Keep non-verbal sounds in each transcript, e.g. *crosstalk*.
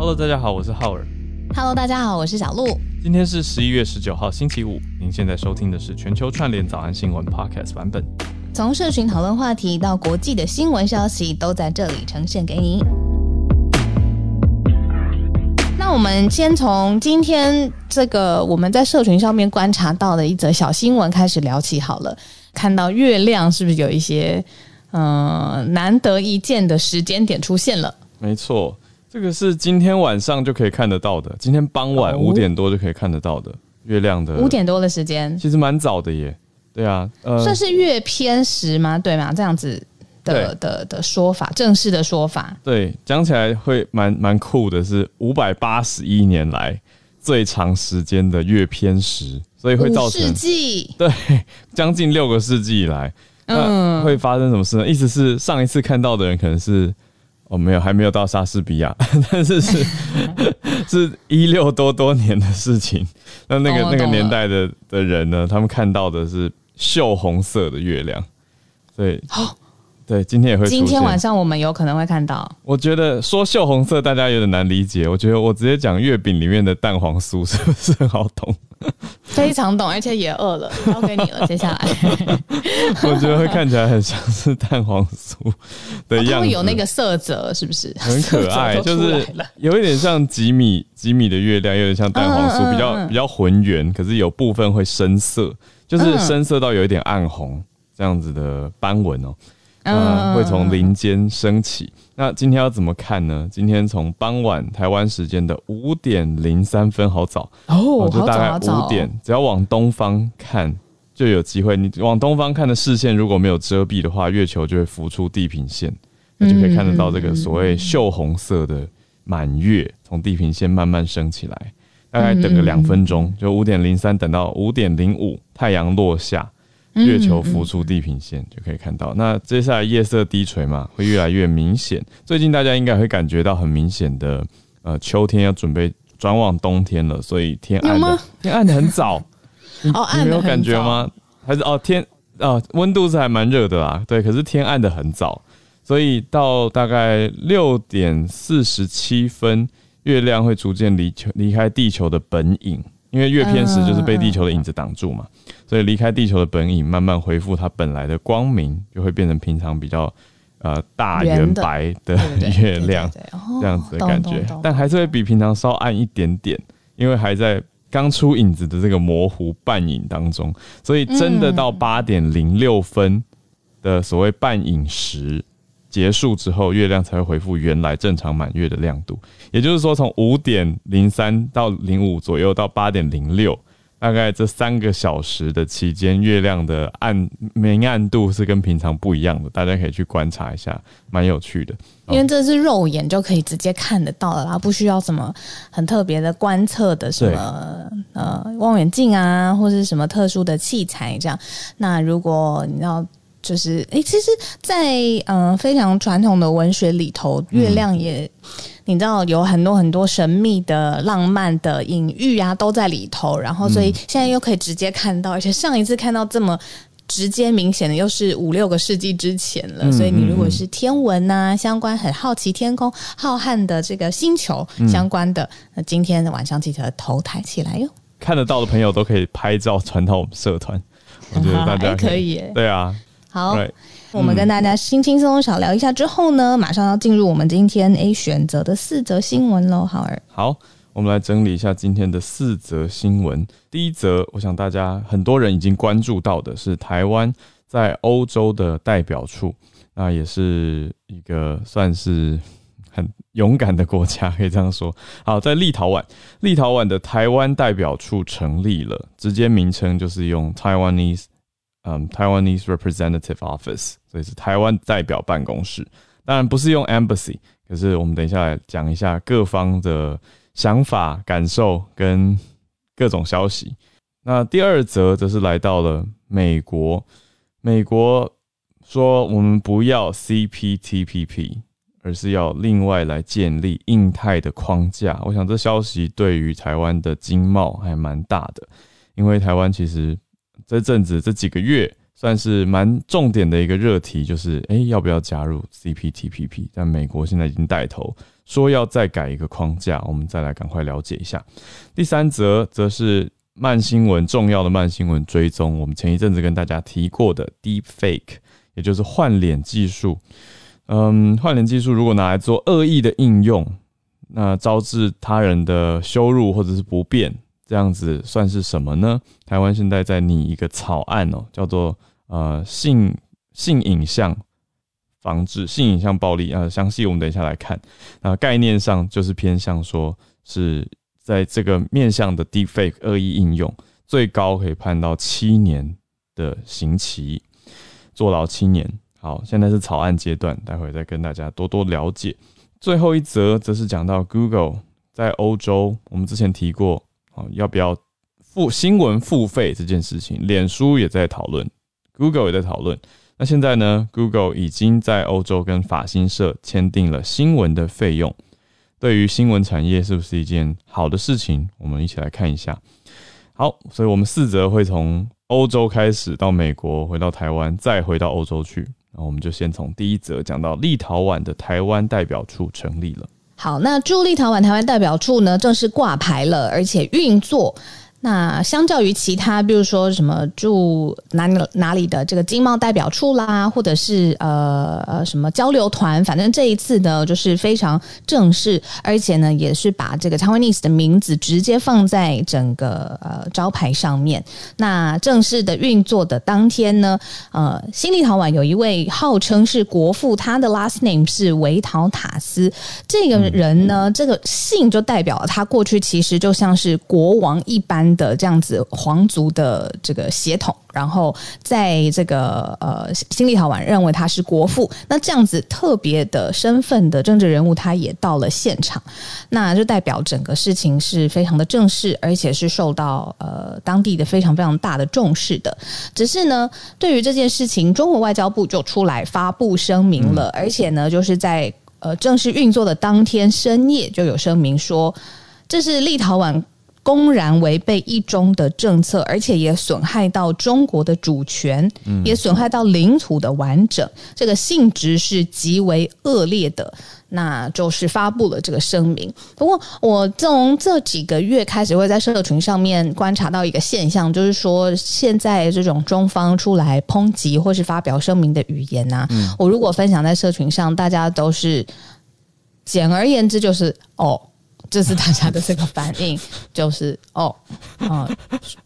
Hello，大家好，我是浩尔。Hello，大家好，我是小鹿。今天是十一月十九号，星期五。您现在收听的是全球串联早安新闻 Podcast 版本。从社群讨论话题到国际的新闻消息，都在这里呈现给你。那我们先从今天这个我们在社群上面观察到的一则小新闻开始聊起好了。看到月亮是不是有一些呃难得一见的时间点出现了？没错，这个是今天晚上就可以看得到的，今天傍晚哦五点多就可以看得到的月亮的五，点多的时间，其实蛮早的耶。对啊，呃，算是月偏食吗？对吗？这样子的的的说法，正式的说法。对，讲起来会蛮蛮酷的，是五百八十一年来最长时间的月偏食，所以会造成世纪，对 *laughs* 将近六个世纪以来，那嗯会发生什么事呢？意思是上一次看到的人可能是哦没有还没有到莎士比亚，*laughs* 但是是 *laughs* 是一六多多年的事情。那那个那个年代的的人呢，他们看到的是锈红色的月亮，对。对，今天也会。今天晚上我们有可能会看到。我觉得说锈红色大家有点难理解，我觉得我直接讲月饼里面的蛋黄酥 *laughs* 是不是很好懂？非常懂，而且也饿了，交给你了。接下来，*laughs* 我觉得会看起来很像是蛋黄酥的样子，哦会有那个色泽，是不是？很可爱，*laughs* 就是有一点像吉米吉米的月亮，有点像蛋黄酥，嗯嗯嗯比较嗯比较浑圆，可是有部分会深色，就是嗯深色到有一点暗红这样子的斑纹哦。嗯嗯，会从林间升起。那今天要怎么看呢？今天从傍晚台湾时间的五点零三分，好早哦，就大概五点，只要往东方看就有机会。你往东方看的视线如果没有遮蔽的话，月球就会浮出地平线，那就可以看得到这个所谓锈红色的满月从地平线慢慢升起来。大概等个两分钟，就五点零三等到五点零五，太阳落下。月球浮出地平线就可以看到。那接下来夜色低垂嘛，会越来越明显。最近大家应该会感觉到很明显的，呃，秋天要准备转往冬天了，所以天暗的天暗的很早。*laughs* 你没有感觉早吗？还是哦天哦温度是还蛮热的啦，对，可是天暗的很早，所以到大概六点四十七分，月亮会逐渐离球离开地球的本影。因为月偏食就是被地球的影子挡住嘛，所以离开地球的本影，慢慢恢复它本来的光明，就会变成平常比较呃大圆白的。*laughs* 月亮这样子的感觉。但还是会比平常稍暗一点点，因为还在刚出影子的这个模糊半影当中，所以真的到八点零六分的所谓半影时结束之后，月亮才会恢复原来正常满月的亮度。也就是说，从五点零三到零五左右到八点零六，大概这三个小时的期间，月亮的暗明暗度是跟平常不一样的，大家可以去观察一下，蛮有趣的。因为这是肉眼就可以直接看得到的啦，不需要什么很特别的观测的什么呃望远镜啊，或是什么特殊的器材这样。那如果你要就是诶，其实在，嗯、呃非常传统的文学里头，月亮也、你知道有很多很多神秘的、浪漫的隐喻啊，都在里头。然后，所以现在又可以直接看到，而且上一次看到这么。直接明显的又是五六个世纪之前了，嗯所以你如果是天文呐、相关很好奇天空浩瀚的这个星球相关的，那今天晚上记得头抬起来哟。看得到的朋友都可以拍照传到我们社团，我觉得大家哎可以耶对啊，好我们跟大家轻轻松松小聊一下之后呢，马上要进入我们今天 A 选择的四则新闻喽，好儿。好，我们来整理一下今天的四则新闻。第一则，我想大家很多人已经关注到的是台湾在欧洲的代表处，那也是一个算是很勇敢的国家，可以这样说。好，在立陶宛，立陶宛的台湾代表处成立了，直接名称就是用 Taiwanese，嗯，Taiwanese Representative Office，所以是台湾代表办公室。当然不是用 embassy，可是我们等一下来讲一下各方的想法、感受跟各种消息。那第二则则是来到了美国，美国说我们不要 CPTPP，而是要另外来建立印太的框架。我想这消息对于台湾的经贸还蛮大的，因为台湾其实这阵子这几个月算是蛮重点的一个热题，就是诶要不要加入 CPTPP？但美国现在已经带头说要再改一个框架，我们再来赶快了解一下。第三则则是慢新闻重要的慢新闻追踪，我们前一阵子跟大家提过的 Deep Fake，也就是换脸技术。嗯，换脸技术如果拿来做恶意的应用，那招致他人的羞辱或者是不便，这样子算是什么呢？台湾现在在拟一个草案哦，叫做。呃，性性影像防治性影像暴力，啊，详细我们等一下来看。那概念上就是偏向说，是在这个面向的 deepfake 恶意应用，最高可以判到七年的刑期，坐牢七年。好，现在是草案阶段，待会再跟大家多多了解。最后一则则是讲到 Google 在欧洲，我们之前提过，要不要付新闻付费这件事情，脸书也在讨论。Google 也在讨论，那现在呢？Google 已经在欧洲跟法新社签订了新闻的费用，对于新闻产业是不是一件好的事情？我们一起来看一下。好，所以我们四则会从欧洲开始，到美国，回到台湾，再回到欧洲去。那我们就先从第一则讲到立陶宛的台湾代表处成立了。好，那驻立陶宛台湾代表处呢，正式挂牌了，而且运作。那相较于其他，比如说什么驻哪里哪里的这个经贸代表处啦，或者是呃呃什么交流团，反正这一次呢，就是非常正式，而且呢，也是把这个 Taiwanese 的名字直接放在整个呃招牌上面。那正式的运作的当天呢，呃，新立陶宛有一位号称是国父，他的 last name 是维陶塔斯，这个人呢，这个姓就代表了他过去其实就像是国王一般。的这样子皇族的这个血统，然后在这个呃新立陶宛认为他是国父，那这样子特别的身份的政治人物，他也到了现场，那就代表整个事情是非常的正式，而且是受到呃当地的非常非常大的重视的。只是呢，对于这件事情，中国外交部就出来发布声明了，而且呢，就是在呃正式运作的当天深夜就有声明说，这是立陶宛。公然违背一中的政策，而且也损害到中国的主权，也损害到领土的完整，这个性质是极为恶劣的。那就是发布了这个声明。不过，我从这几个月开始会在社群上面观察到一个现象，就是说现在这种中方出来抨击或是发表声明的语言呐，我如果分享在社群上，大家都是简而言之就是哦。这是大家的这个反应，*laughs* 就是哦，啊，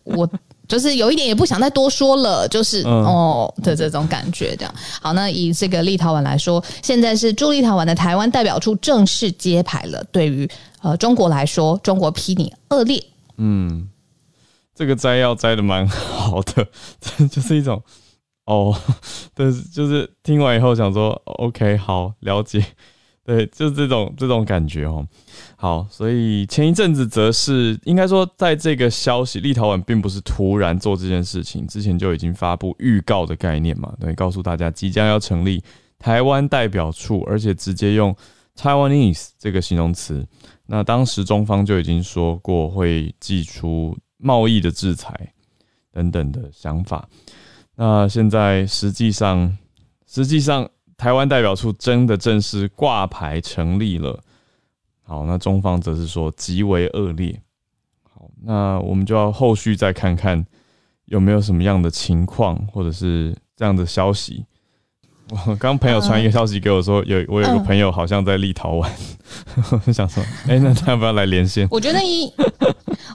我就是有一点也不想再多说了，就是哦的这种感觉，这样。好，那以这个立陶宛来说，现在是驻立陶宛的台湾代表处正式揭牌了。对于呃中国来说，中国批你恶劣，嗯，这个摘要摘的蛮好的，就是一种哦，*laughs* 但是就是听完以后想说，OK，好了解。对，就是这种这种感觉哦。好，所以前一阵子则是应该说，在这个消息，立陶宛并不是突然做这件事情，之前就已经发布预告的概念嘛，对，告诉大家即将要成立台湾代表处，而且直接用 Taiwanese 这个形容词。那当时中方就已经说过会祭出贸易的制裁等等的想法。那现在实际上，实际上。台湾代表处真的正式挂牌成立了。好，那中方则是说极为恶劣。好，那我们就要后续再看看有没有什么样的情况，或者是这样的消息。我 *laughs* 刚朋友传一个消息给我，说有我有个朋友好像在立陶宛，*laughs* 我想说，哎，那他要不要来连线？我觉得依，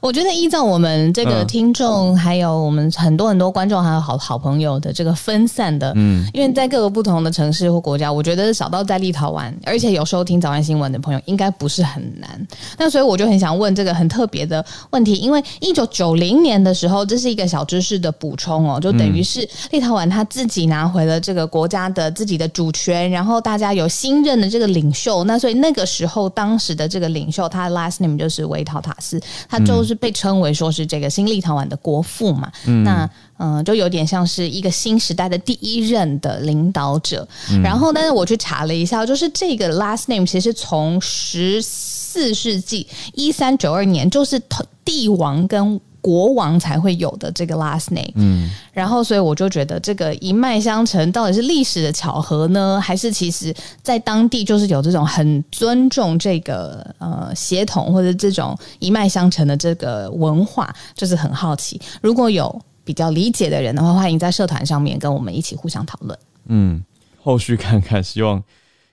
我觉得依照我们这个听众，还有我们很多很多观众，还有好好朋友的这个分散的，嗯，因为在各个不同的城市或国家，我觉得少到在立陶宛，而且有收听早安新闻的朋友，应该不是很难。那所以我就很想问这个很特别的问题，因为一九九零年的时候，这是一个小知识的补充哦，就等于是立陶宛他自己拿回了这个国家的。的自己的主权，然后大家有新任的这个领袖，那所以那个时候当时的这个领袖，他的 last name 就是维陶塔斯，他就是被称为说是这个新立陶宛的国父嘛。那嗯，就有点像是一个新时代的第一任的领导者。然后，但是我去查了一下，就是这个 last name 其实从十四世纪一三九二年，就是帝王跟国王才会有的这个 last name。嗯，然后所以我就觉得这个一脉相承到底是历史的巧合呢，还是其实在当地就是有这种很尊重这个呃血统或者这种一脉相承的这个文化，就是很好奇。如果有比较理解的人的话，欢迎在社团上面跟我们一起互相讨论。嗯，后续看看，希望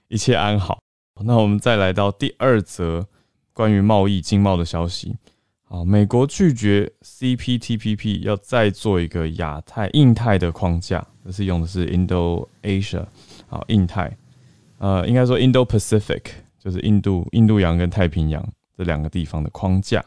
一切安好。*laughs* 那我们再来到第二则。关于贸易经贸的消息，啊，美国拒绝 CPTPP 要再做一个亚太、印太的框架，这是用的是 Indo-Asia，好，印太，呃，应该说 Indo-Pacific，就是印度、印度洋跟太平洋这两个地方的框架。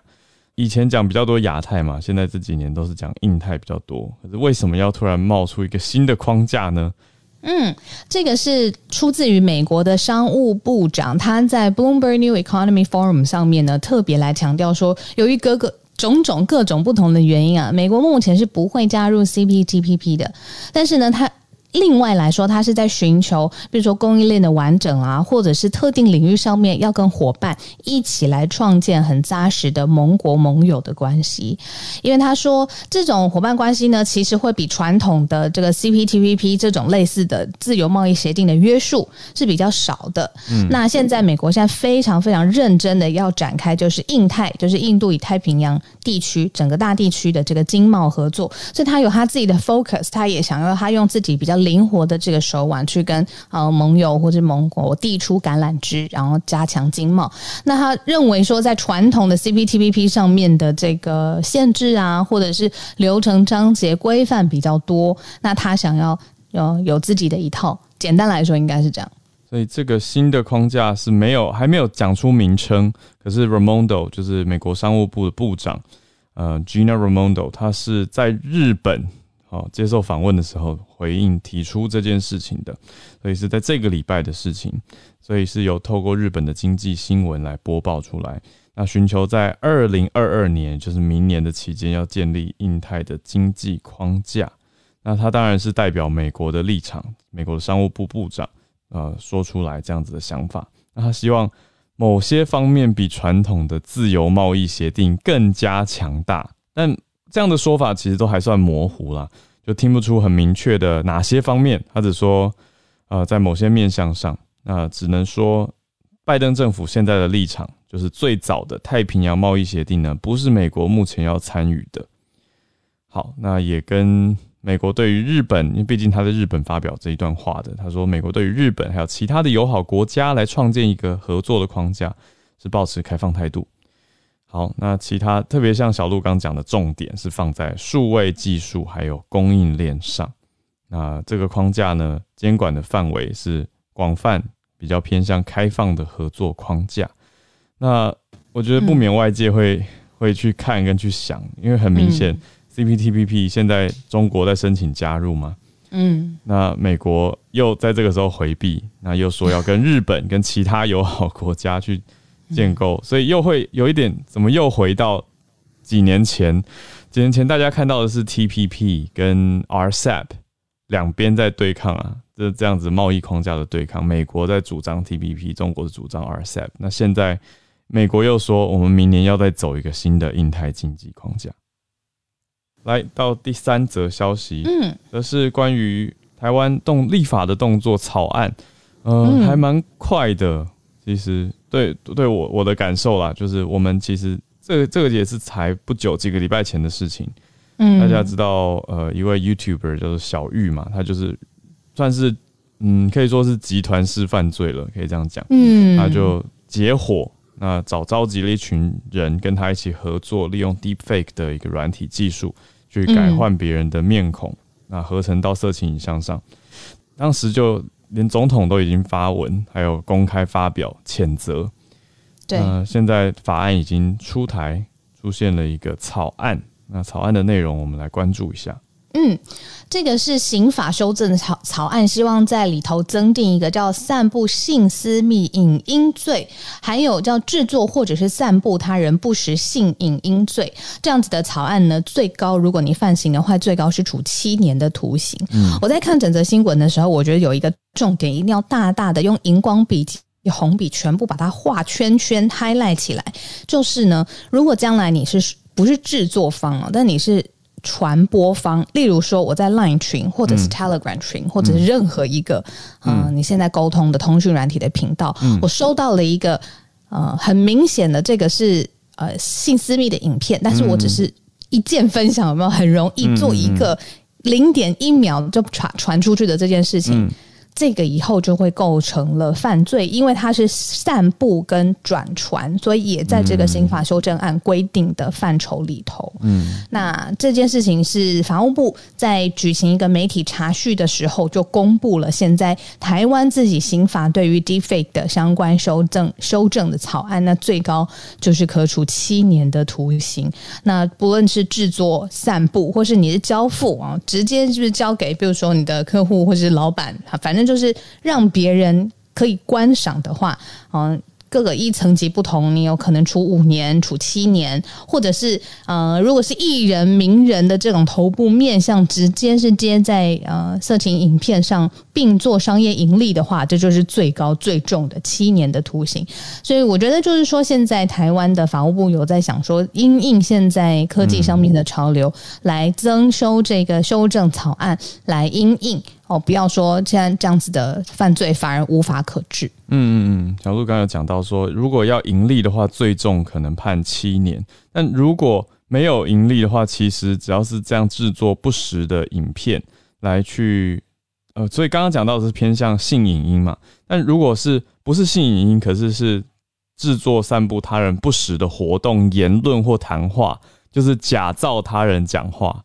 以前讲比较多亚太嘛，现在这几年都是讲印太比较多。可是为什么要突然冒出一个新的框架呢？嗯，这个是出自于美国的商务部长，他在 Bloomberg New Economy Forum 上面呢，特别来强调说，由于各个种种各种不同的原因啊，美国目前是不会加入 CPTPP 的，但是呢，他。另外来说，他是在寻求，比如说供应链的完整啊，或者是特定领域上面要跟伙伴一起来创建很扎实的盟国盟友的关系。因为他说，这种伙伴关系呢，其实会比传统的这个 CPTPP 这种类似的自由贸易协定的约束是比较少的。嗯，那现在美国现在非常非常认真的要展开，就是印太，就是印度与太平洋地区整个大地区的这个经贸合作，所以他有他自己的 focus，他也想要他用自己比较。灵活的这个手腕去跟呃盟友或者盟国递出橄榄枝，然后加强经贸。那他认为说，在传统的 CPTPP 上面的这个限制啊，或者是流程章节规范比较多，那他想要有有自己的一套。简单来说，应该是这样。所以这个新的框架是没有还没有讲出名称，可是 Ramondo 就是美国商务部的部长，呃，Gina Ramondo，他是在日本。好，接受访问的时候回应提出这件事情的，所以是在这个礼拜的事情，所以是由透过日本的经济新闻来播报出来。那寻求在二零二二年，就是明年的期间，要建立印太的经济框架。那他当然是代表美国的立场，美国的商务部部长呃说出来这样子的想法。那他希望某些方面比传统的自由贸易协定更加强大，但。这样的说法其实都还算模糊啦，就听不出很明确的哪些方面。他只说，呃，在某些面向上，那只能说，拜登政府现在的立场就是最早的太平洋贸易协定呢，不是美国目前要参与的。好，那也跟美国对于日本，因为毕竟他在日本发表这一段话的，他说美国对于日本还有其他的友好国家来创建一个合作的框架，是保持开放态度。好，那其他特别像小鹿刚讲的重点是放在数位技术还有供应链上。那这个框架呢，监管的范围是广泛，比较偏向开放的合作框架。那我觉得不免外界会会去看跟去想，因为很明显，CPTPP 现在中国在申请加入嘛，嗯，那美国又在这个时候回避，那又说要跟日本跟其他友好国家去。建构，所以又会有一点，怎么又回到几年前？几年前大家看到的是 TPP 跟 RCEP 两边在对抗啊，这这样子贸易框架的对抗。美国在主张 TPP，中国是主张 RCEP。那现在美国又说，我们明年要再走一个新的印太经济框架。来到第三则消息，嗯，则是关于台湾动立法的动作草案，呃，还蛮快的，其实。对，对我我的感受啦，就是我们其实这个这个也是才不久几个礼拜前的事情。嗯，大家知道，呃，一位 YouTuber 叫做小玉嘛，他就是算是嗯，可以说是集团式犯罪了，可以这样讲。嗯，他就结伙，那找召集了一群人跟他一起合作，利用 Deepfake 的一个软体技术去改换别人的面孔，那合成到色情影像上。当时就。连总统都已经发文，还有公开发表谴责。对，现在法案已经出台，出现了一个草案。那草案的内容，我们来关注一下。嗯，这个是刑法修正草草案，希望在里头增订一个叫散布性私密影音罪，还有叫制作或者是散布他人不实性影音罪这样子的草案呢，最高如果你犯刑的话，最高是处七年的徒刑。嗯，我在看整则新闻的时候，我觉得有一个重点，一定要大大的用荧光笔、红笔全部把它画圈圈 highlight 起来，就是呢，如果将来你是。不是制作方啊，但你是传播方。例如说，我在 Line 群或者是 Telegram 群，或者是任何一个嗯。你现在沟通的通讯软体的频道，我收到了一个呃很明显的这个是呃性私密的影片，但是我只是一键分享，有没有？很容易做一个零点一秒就传传出去的这件事情？这个以后就会构成了犯罪，因为它是散布跟转传，所以也在这个刑法修正案规定的范畴里头。嗯，那这件事情是法务部在举行一个媒体查叙的时候就公布了，现在台湾自己刑法对于 defake 的相关修正修正的草案，那最高就是可处七年的徒刑。那不论是制作、散布，或是你是交付啊，直接就是交给，比如说你的客户或是老板，反正。就是让别人可以观赏的话，嗯。各个一层级不同，你有可能处五年、处七年，或者是呃，如果是艺人、名人的这种头部面相直接是接在呃色情影片上，并做商业盈利的话，这就是最高最重的七年的徒刑。所以我觉得就是说，现在台湾的法务部有在想说，因应现在科技上面的潮流，来增收这个修正草案，来因应哦，不要说现在这样子的犯罪反而无法可治。嗯嗯嗯，小鹿刚刚有讲到说，如果要盈利的话，最重可能判七年；但如果没有盈利的话，其实只要是这样制作不实的影片来去，呃，所以刚刚讲到的是偏向性影音嘛。但如果是不是性影音，可是是制作散布他人不实的活动、言论或谈话，就是假造他人讲话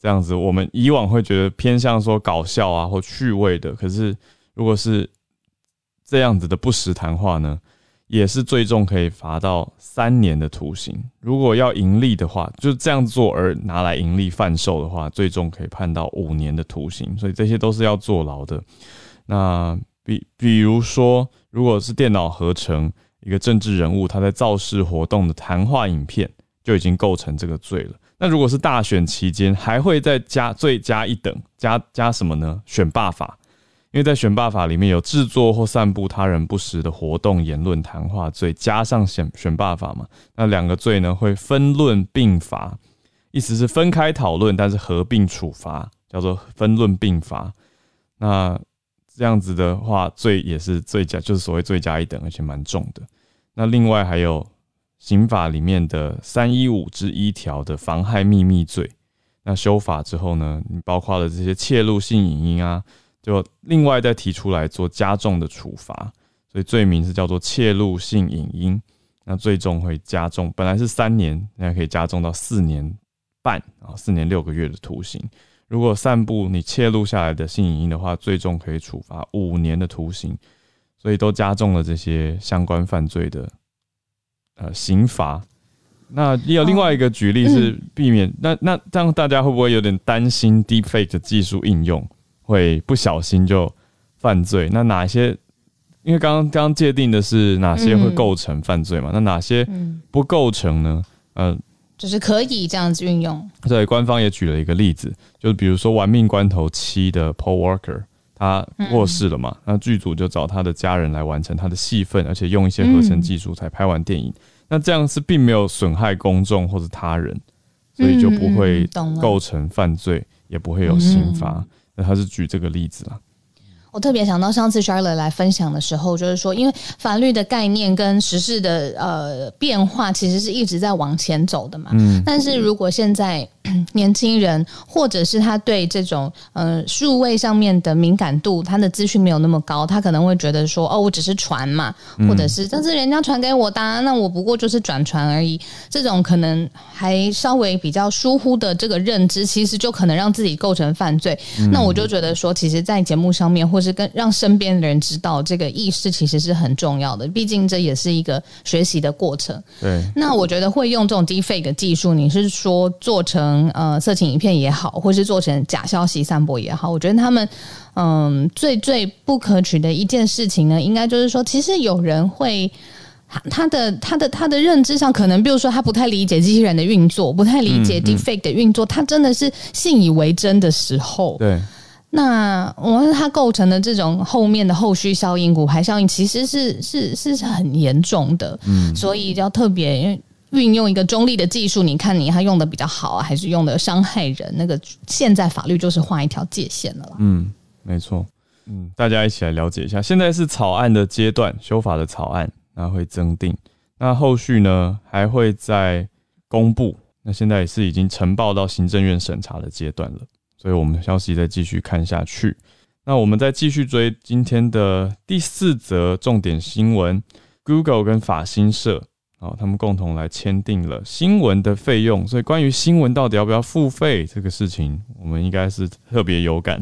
这样子，我们以往会觉得偏向说搞笑啊或趣味的。可是如果是这样子的不实谈话呢，也是最重可以罚到三年的徒刑。如果要盈利的话，就这样做而拿来盈利贩售的话，最重可以判到五年的徒刑。所以这些都是要坐牢的。那比比如说，如果是电脑合成一个政治人物他在造势活动的谈话影片，就已经构成这个罪了。那如果是大选期间，还会再加罪加一等，加加什么呢？选罢法。因为在选罢法里面有制作或散布他人不实的活动、言论、谈话罪，加上选选罢法嘛，那两个罪呢会分论并罚，意思是分开讨论，但是合并处罚，叫做分论并罚。那这样子的话，罪也是罪加，就是所谓罪加一等，而且蛮重的。那另外还有刑法里面的三一五之一条的妨害秘密罪，那修法之后呢，你包括了这些窃录性影音啊。就另外再提出来做加重的处罚，所以罪名是叫做窃录性影音，那最终会加重，本来是三年，现在可以加重到四年半啊，四年六个月的徒刑。如果散布你窃录下来的性影音的话，最重可以处罚五年的徒刑，所以都加重了这些相关犯罪的呃刑罚。那也有另外一个举例是避免，那那这样大家会不会有点担心 deepfake 的技术应用？会不小心就犯罪？那哪些？因为刚刚刚界定的是哪些会构成犯罪嘛？那哪些不构成呢？嗯，就是可以这样子运用。对，官方也举了一个例子，就是比如说《玩命关头七》的 Paul Walker，他过世了嘛？那剧组就找他的家人来完成他的戏份，而且用一些合成技术才拍完电影。那这样是并没有损害公众或者他人，所以就不会构成犯罪，也不会有刑罚。那他是举这个例子啊。我特别想到上次 Charlotte 来分享的时候，就是说，因为法律的概念跟时事的呃变化，其实是一直在往前走的嘛。嗯。但是如果现在 *clears throat* 年轻人，或者是他对这种呃数位上面的敏感度，他的资讯没有那么高，他可能会觉得说，哦，我只是传嘛，或者是但是人家传给我的，那我不过就是转传而已。这种可能还稍微比较疏忽的这个认知，其实就可能让自己构成犯罪。那我就觉得说，其实，在节目上面或是跟让身边的人知道这个意识其实是很重要的，毕竟这也是一个学习的过程。对，那我觉得会用这种 deepfake 技术，你是说做成呃色情影片也好，或是做成假消息散播也好，我觉得他们嗯最最不可取的一件事情呢，应该就是说，其实有人会他的他的他的认知上，可能比如说他不太理解机器人的运作，不太理解 deepfake 的运作，他真的是信以为真的时候，对。那我们它构成的这种后面的后续效应、骨牌效应，其实是是是很严重的，嗯，所以要特别，运用一个中立的技术，你看你他用的比较好啊，还是用的伤害人？那个现在法律就是画一条界限了啦。嗯，没错。嗯，大家一起来了解一下，现在是草案的阶段，修法的草案，那会增订，那后续呢还会再公布。那现在也是已经呈报到行政院审查的阶段了，所以我们消息再继续看下去。那我们再继续追今天的第四则重点新闻：Google 跟法新社啊，他们共同来签订了新闻的费用。所以关于新闻到底要不要付费这个事情，我们应该是特别有感。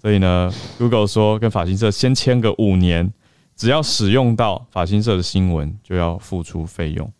所以呢，Google 说跟法新社先签个五年，只要使用到法新社的新闻，就要付出费用。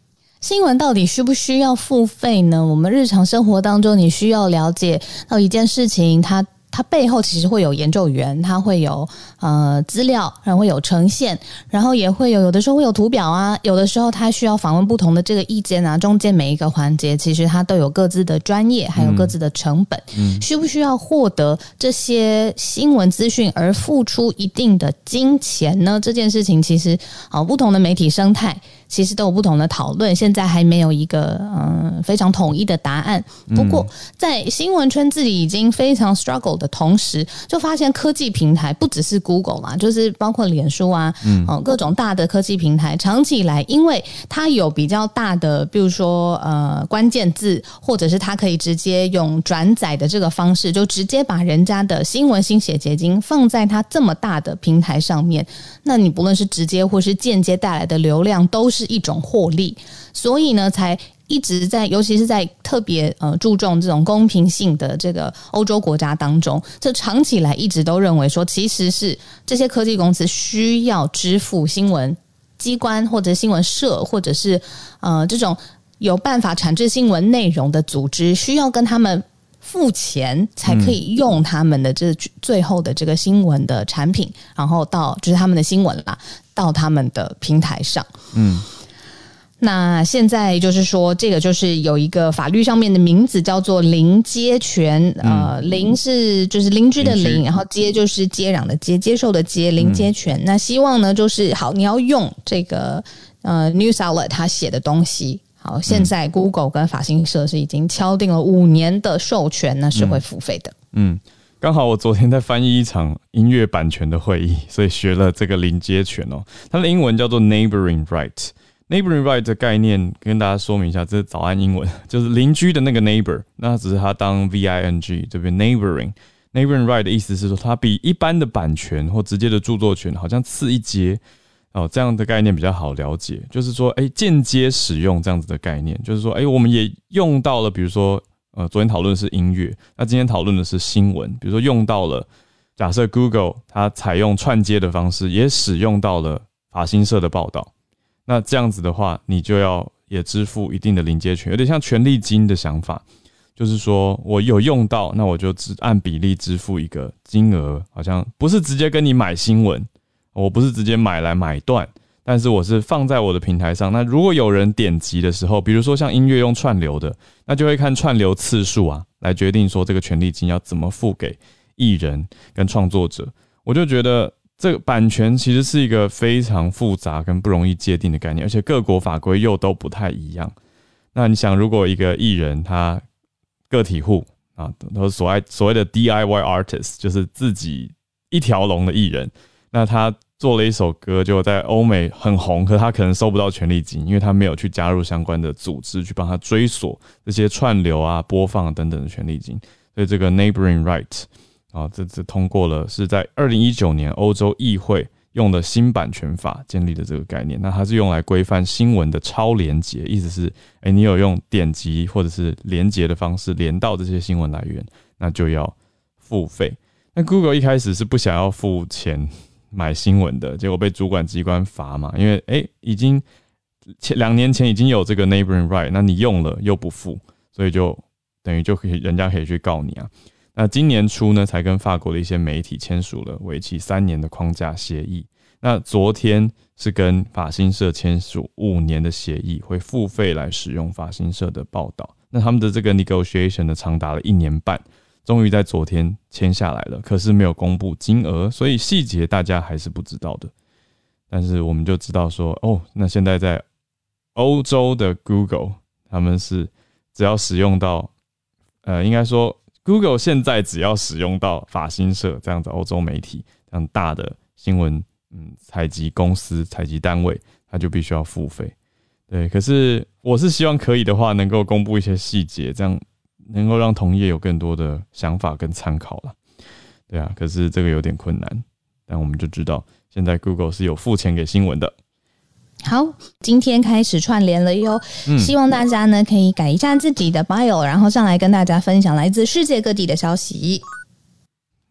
新闻到底需不需要付费呢？我们日常生活当中，你需要了解到一件事情，它。它背后其实会有研究员，它会有呃资料，然后会有呈现，然后也会有有的时候会有图表啊，有的时候它需要访问不同的这个意见啊，中间每一个环节其实它都有各自的专业，还有各自的成本。嗯，需不需要获得这些新闻资讯而付出一定的金钱呢？这件事情其实啊，不同的媒体生态。其实都有不同的讨论，现在还没有一个嗯非常统一的答案。不过在新闻圈自己已经非常 struggle 的同时，就发现科技平台不只是 Google 嘛，就是包括脸书啊，嗯，各种大的科技平台，长期以来，因为它有比较大的，比如说呃关键字，或者是它可以直接用转载的这个方式，就直接把人家的新闻心血结晶放在它这么大的平台上面，那你不论是直接或是间接带来的流量都。是一种获利，所以呢，才一直在，尤其是在特别呃注重这种公平性的这个欧洲国家当中，这长期来一直都认为说，其实是这些科技公司需要支付新闻机关或者新闻社，或者是呃这种有办法产制新闻内容的组织，需要跟他们付钱才可以用他们的这最后的这个新闻的产品，然后到就是他们的新闻啦。到他们的平台上，嗯，那现在就是说，这个就是有一个法律上面的名字叫做邻接权，呃，邻是就是邻居的邻，然后接就是接壤的接，接受的接，邻接权。那希望呢，就是好，你要用这个呃 News Outlet 他写的东西，好，现在 Google 跟法新社是已经敲定了五年的授权，那是会付费的，嗯。刚好我昨天在翻译一场音乐版权的会议，所以学了这个临接权哦。它的英文叫做 neighboring right。Neighboring right 的概念跟大家说明一下，这是早安英文，*laughs* 就是邻居的那个 neighbor，那只是它当 v i n g 这边 neighboring。neighboring right 的意思是说，它比一般的版权或直接的著作权好像次一阶哦。这样的概念比较好了解，就是说，哎，间接使用这样子的概念，就是说，哎，我们也用到了，比如说。呃，昨天讨论的是音乐，那今天讨论的是新闻。比如说用到了，假设 Google 它采用串接的方式，也使用到了法新社的报道，那这样子的话，你就要也支付一定的临接权，有点像权利金的想法，就是说我有用到，那我就只按比例支付一个金额，好像不是直接跟你买新闻，我不是直接买来买断。但是我是放在我的平台上，那如果有人点击的时候，比如说像音乐用串流的，那就会看串流次数啊，来决定说这个权利金要怎么付给艺人跟创作者。我就觉得这个版权其实是一个非常复杂跟不容易界定的概念，而且各国法规又都不太一样。那你想，如果一个艺人他个体户啊，都所谓所谓的 DIY artist，就是自己一条龙的艺人，那他。做了一首歌，就在欧美很红，可他可能收不到权利金，因为他没有去加入相关的组织去帮他追索这些串流啊、播放等等的权利金。所以这个 neighboring right 啊，这次通过了，是在二零一九年欧洲议会用的新版权法建立的这个概念。那它是用来规范新闻的超连接，意思是，哎，你有用点击或者是连接的方式连到这些新闻来源，那就要付费。那 Google 一开始是不想要付钱。买新闻的结果被主管机关罚嘛？因为哎，已经前两年前已经有这个 neighboring right，那你用了又不付，所以就等于就可以人家可以去告你啊。那今年初呢，才跟法国的一些媒体签署了为期三年的框架协议。那昨天是跟法新社签署五年的协议，会付费来使用法新社的报道。那他们的这个 negotiation 呢，长达了一年半。终于在昨天签下来了，可是没有公布金额，所以细节大家还是不知道的。但是我们就知道说，哦，那现在在欧洲的 Google 他们是只要使用到，呃，应该说 Google 现在只要使用到法新社这样子欧洲媒体这样大的新闻，嗯，采集公司、采集单位，它就必须要付费。对，可是我是希望可以的话，能够公布一些细节，这样能够让同业有更多的想法跟参考了。对啊，可是这个有点困难，但我们就知道现在 Google 是有付钱给新闻的。好，今天开始串联了哟，希望大家呢可以改一下自己的 bio，然后上来跟大家分享来自世界各地的消息。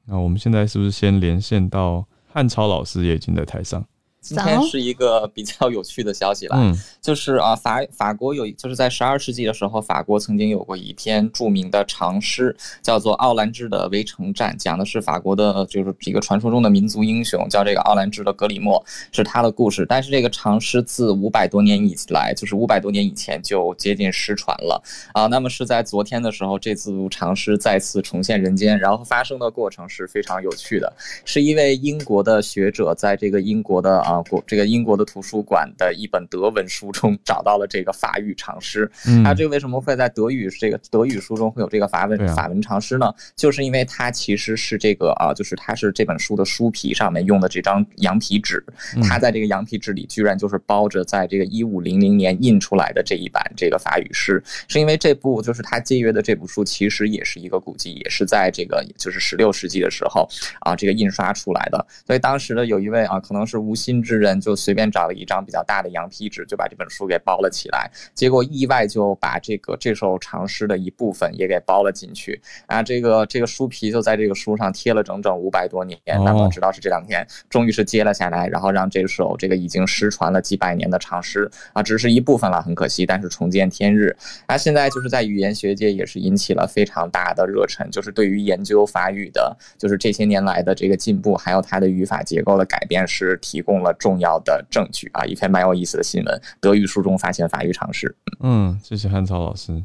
那我们现在是不是先连线到汉超老师也已经在台上？今天是一个 *laughs* 比较有趣的消息了，就是啊法法国有就是在十二世纪的时候，法国曾经有过一篇著名的长诗，叫做《奥兰治的围城战》，讲的是法国的，就是一个传说中的民族英雄，叫这个奥兰治的格里莫，是他的故事。但是这个长诗自五百多年以来，就是五百多年以前就接近失传了啊。那么是在昨天的时候，这组长诗再次重现人间，然后发生的过程是非常有趣的，是一位英国的学者在这个英国的啊。国这个英国的图书馆的一本德文书中 *laughs* 找到了这个法语长诗。那这个为什么会在德语这个德语书中会有这个法文法文长诗呢？就是因为它其实是这个啊，就是它是这本书的书皮上面用的这张羊皮纸，它在这个羊皮纸里居然就是包着在这个一五零零年印出来的这一版这个法语诗。是因为这部就是他借阅的这部书其实也是一个古籍，也是在这个就是十六世纪的时候啊这个印刷出来的。所以当时呢有一位啊可能是无心。之人就随便找了一张比较大的羊皮纸，就把这本书给包了起来。结果意外就把这个这首长诗的一部分也给包了进去啊！这个这个书皮就在这个书上贴了整整五百多年。那么直到是这两天，终于是揭了下来，然后让这首这个已经失传了几百年的长诗啊，只是一部分了，很可惜，但是重见天日。啊，现在就是在语言学界也是引起了非常大的热忱，就是对于研究法语的，就是这些年来的这个进步，还有它的语法结构的改变，是提供了。重要的证据啊，一篇蛮有意思的新闻。德语书中发现法语常识。嗯，谢谢汉超老师，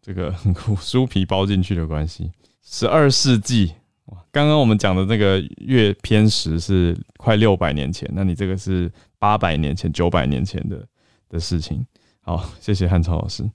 这个，书皮包进去的关系。十二世纪，刚刚我们讲的那个月偏食是快六百年前，那你这个是八百年前、九百年前的的事情。好，谢谢汉超老师。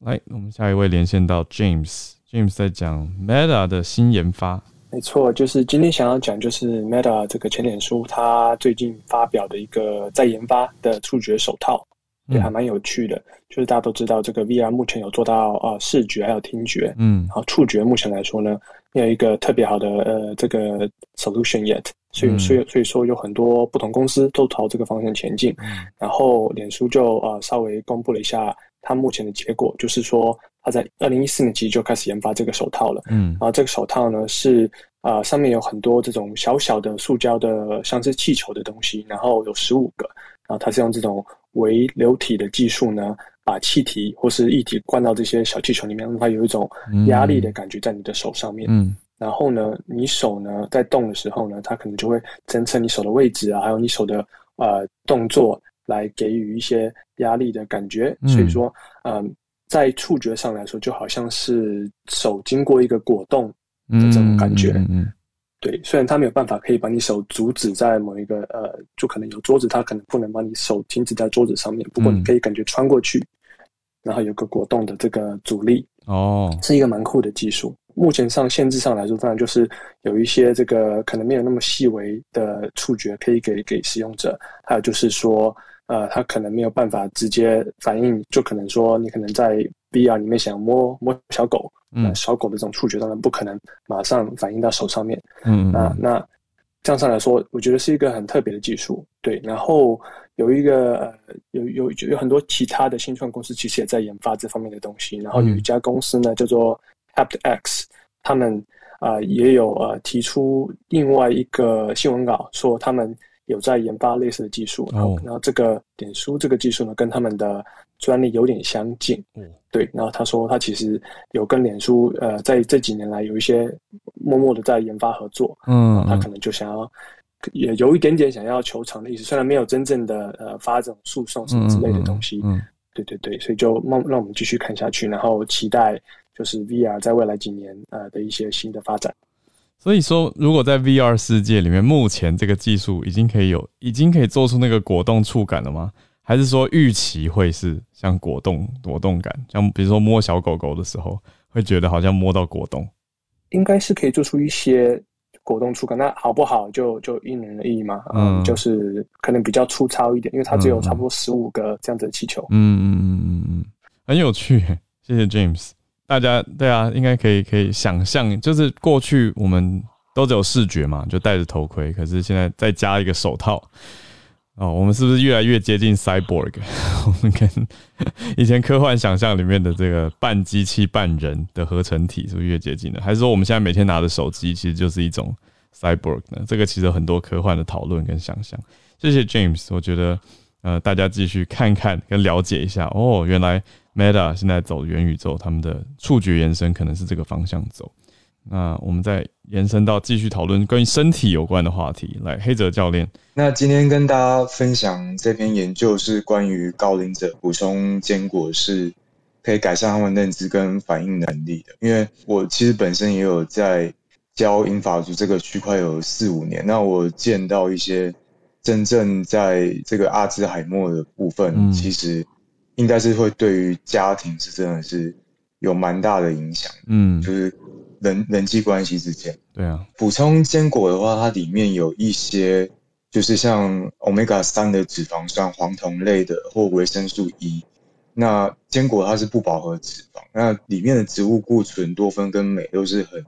来，我们下一位连线到 James，James 在讲 Meta 的新研发。没错，就是今天想要讲，就是 Meta 这个前脸书，它最近发表的一个在研发的触觉手套，也还蛮有趣的。就是大家都知道，这个 VR 目前有做到啊视觉还有听觉，嗯，然后触觉目前来说呢，没有一个特别好的呃这个 solution yet，所以所以所以说有很多不同公司都朝这个方向前进。然后脸书就呃稍微公布了一下它目前的结果，就是说。他在二零一四年其实就开始研发这个手套了，嗯，然后这个手套呢是啊上面有很多这种小小的塑胶的像是气球的东西，然后有十五个，然后它是用这种微流体的技术呢，把气体或是液体灌到这些小气球里面，让它有一种压力的感觉在你的手上面，嗯，然后呢，你手呢在动的时候呢，它可能就会侦测你手的位置啊，还有你手的呃动作来给予一些压力的感觉，所以说嗯。在触觉上来说，就好像是手经过一个果冻的这种感觉。嗯，对，虽然它没有办法可以把你手阻止在某一个呃，就可能有桌子，它可能不能把你手停止在桌子上面。不过你可以感觉穿过去，然后有个果冻的这个阻力。哦，是一个蛮酷的技术。目前上限制上来说，当然就是有一些这个可能没有那么细微的触觉可以给给使用者，还有就是说。呃，它可能没有办法直接反应，就可能说你可能在 VR 里面想摸摸小狗，嗯，小狗的这种触觉当然不可能马上反应到手上面，嗯，那那这样上来说，我觉得是一个很特别的技术，对。然后有一个呃，有有有很多其他的新创公司其实也在研发这方面的东西，然后有一家公司呢叫做 HaptX，他们啊也有呃提出另外一个新闻稿说他们。有在研发类似的技术，然后，然后这个点书这个技术呢，跟他们的专利有点相近。嗯，对。然后他说，他其实有跟脸书，呃，在这几年来有一些默默的在研发合作。嗯，他可能就想要，也有一点点想要求偿的意思，虽然没有真正的呃发这种诉讼什么之类的东西。嗯，对对对，所以就让让我们继续看下去，然后期待就是 VR 在未来几年呃的一些新的发展。所以说，如果在 VR 世界里面，目前这个技术已经可以有，已经可以做出那个果冻触感了吗？还是说预期会是像果冻果冻感，像比如说摸小狗狗的时候，会觉得好像摸到果冻，应该是可以做出一些果冻触感。那好不好就就因人而异嘛。嗯，就是可能比较粗糙一点，因为它只有差不多十五个这样子的气球。嗯嗯嗯嗯嗯，很有趣，谢谢 James。大家对啊，应该可以可以想象，就是过去我们都只有视觉嘛，就戴着头盔，可是现在再加一个手套。哦，我们是不是越来越接近 cyborg？我们跟以前科幻想象里面的这个半机器半人的合成体，是不是越接近了？还是说我们现在每天拿的手机其实就是一种 cyborg 呢？这个其实有很多科幻的讨论跟想象。谢谢 James，我觉得呃，大家继续看看跟了解一下哦，原来 Meta 现在走元宇宙，他们的触觉延伸可能是这个方向走。那我们再延伸到继续讨论跟身体有关的话题。来，黑泽教练，那今天跟大家分享这篇研究是关于高龄者补充坚果是可以改善他们认知跟反应能力的。因为我其实本身也有在教英法族这个区块有四五年，那我见到一些真正在这个阿兹海默的部分，其实应该是会对于家庭是真的是有蛮大的影响。嗯，就是。人人际关系之间，对啊，补充坚果的话，它里面有一些就是像 omega 三的脂肪酸、黄酮类的或维生素 E。那坚果它是不饱和脂肪，那里面的植物固醇、多酚跟镁都是很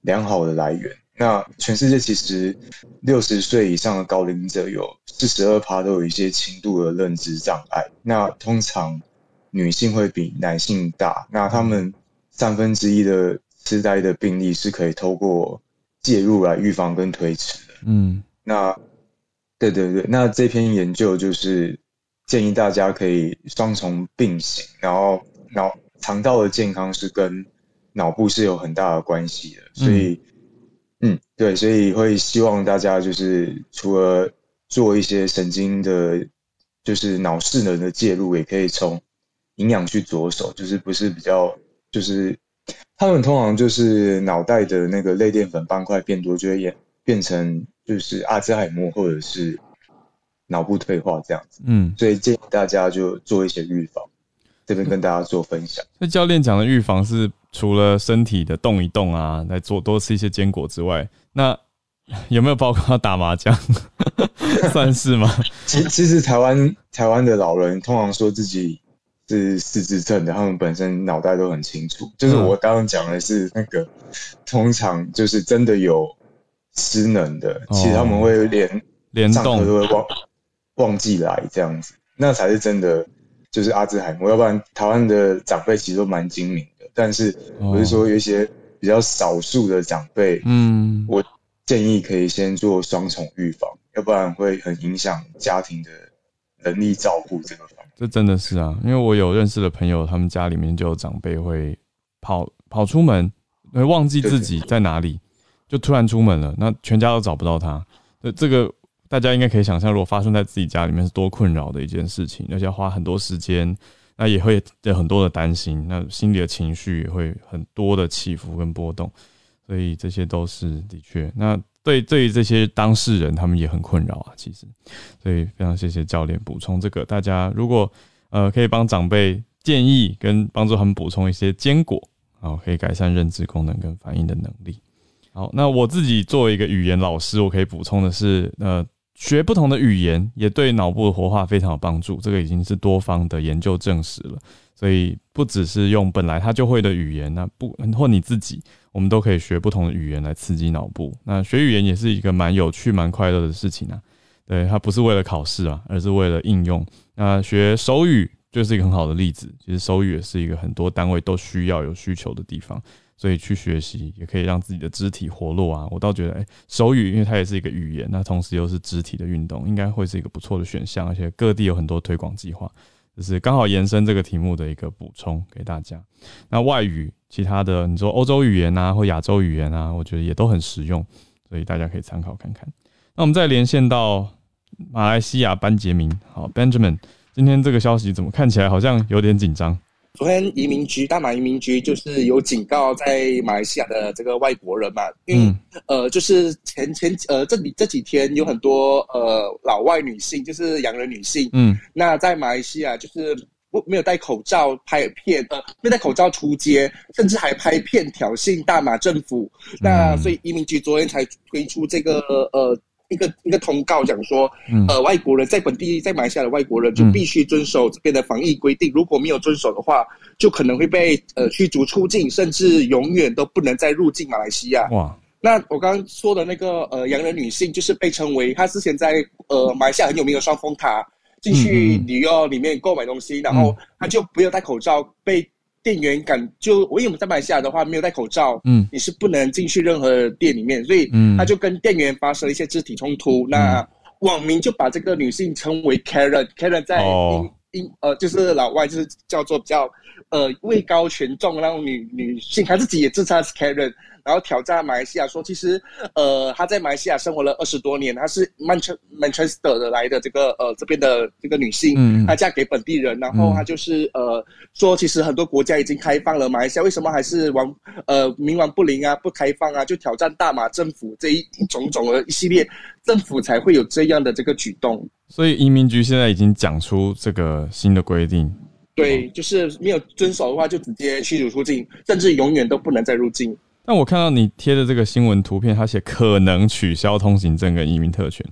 良好的来源。那全世界其实六十岁以上的高龄者有四十二趴都有一些轻度的认知障碍。那通常女性会比男性大，那他们三分之一的。痴呆的病例是可以透过介入来预防跟推迟的。嗯，那对对对，那这篇研究就是建议大家可以双重并行，然后脑肠道的健康是跟脑部是有很大的关系的，所以嗯，对，所以会希望大家就是除了做一些神经的，就是脑势能的介入，也可以从营养去着手，就是不是比较就是。他们通常就是脑袋的那个类淀粉斑块变多，就会演变成就是阿兹海默或者是脑部退化这样子。嗯，所以建议大家就做一些预防，这边跟大家做分享。那教练讲的预防是除了身体的动一动啊，来做多吃一些坚果之外，那 *laughs* 有没有包括打麻将？*laughs* 算是吗？其其实台湾台湾的老人通常说自己。是四肢症的，他们本身脑袋都很清楚。就是我刚刚讲的是那个，通常就是真的有失能的，其实他们会连连动都会忘忘记来这样子，那才是真的就是阿兹海默。要不然台湾的长辈其实都蛮精明的，但是我是说有一些比较少数的长辈，嗯，我建议可以先做双重预防，要不然会很影响家庭的能力照顾这个。这真的是啊，因为我有认识的朋友，他们家里面就有长辈会跑跑出门，会忘记自己在哪里，就突然出门了，那全家都找不到他。那这个大家应该可以想象，如果发生在自己家里面是多困扰的一件事情，而且要花很多时间，那也会有很多的担心，那心里的情绪也会很多的起伏跟波动，所以这些都是的确那。对，对于这些当事人，他们也很困扰啊。其实，所以非常谢谢教练补充这个。大家如果呃可以帮长辈建议跟帮助他们补充一些坚果，好，可以改善认知功能跟反应的能力。好，那我自己作为一个语言老师，我可以补充的是，呃，学不同的语言也对脑部的活化非常有帮助。这个已经是多方的研究证实了。所以不只是用本来他就会的语言，那不或你自己，我们都可以学不同的语言来刺激脑部。那学语言也是一个蛮有趣、蛮快乐的事情啊。对，它不是为了考试啊，而是为了应用。那学手语就是一个很好的例子。其实手语也是一个很多单位都需要有需求的地方，所以去学习也可以让自己的肢体活络啊。我倒觉得，哎，手语因为它也是一个语言，那同时又是肢体的运动，应该会是一个不错的选项。而且各地有很多推广计划。就是刚好延伸这个题目的一个补充给大家。那外语，其他的你说欧洲语言啊，或亚洲语言啊，我觉得也都很实用，所以大家可以参考看看。那我们再连线到马来西亚班杰明，好，Benjamin，今天这个消息怎么看起来好像有点紧张？昨天移民局大马移民局就是有警告在马来西亚的这个外国人嘛，因为呃，就是前前呃这里这几天有很多呃老外女性，就是洋人女性，嗯，那在马来西亚就是不没有戴口罩拍片，呃，没戴口罩出街，甚至还拍片挑衅大马政府，那所以移民局昨天才推出这个呃。一个一个通告讲说，呃，外国人在本地在马来西亚的外国人就必须遵守这边的防疫规定，如果没有遵守的话，就可能会被呃驱逐出境，甚至永远都不能再入境马来西亚。哇！那我刚刚说的那个呃洋人女性，就是被称为她之前在呃马来西亚很有名的双峰塔进去旅游里面购买东西，然后她就不要戴口罩被。店员敢就我因为我们在马来西亚的话没有戴口罩，嗯，你是不能进去任何店里面，所以他就跟店员发生了一些肢体冲突。那网民就把这个女性称为 Karen，Karen 在英英呃就是老外就是叫做比较呃位高权重那种女女性，她自己也自称是 Karen。然后挑战马来西亚，说其实，呃，她在马来西亚生活了二十多年，她是曼彻曼彻斯特的来的这个呃这边的这个女性，她嫁给本地人，然后她就是呃说，其实很多国家已经开放了，马来西亚为什么还是亡呃冥顽不灵啊，不开放啊？就挑战大马政府这一种种的一系列政府才会有这样的这个举动。所以移民局现在已经讲出这个新的规定，对，就是没有遵守的话，就直接驱逐出境，甚至永远都不能再入境。但我看到你贴的这个新闻图片，它写可能取消通行证跟移民特权。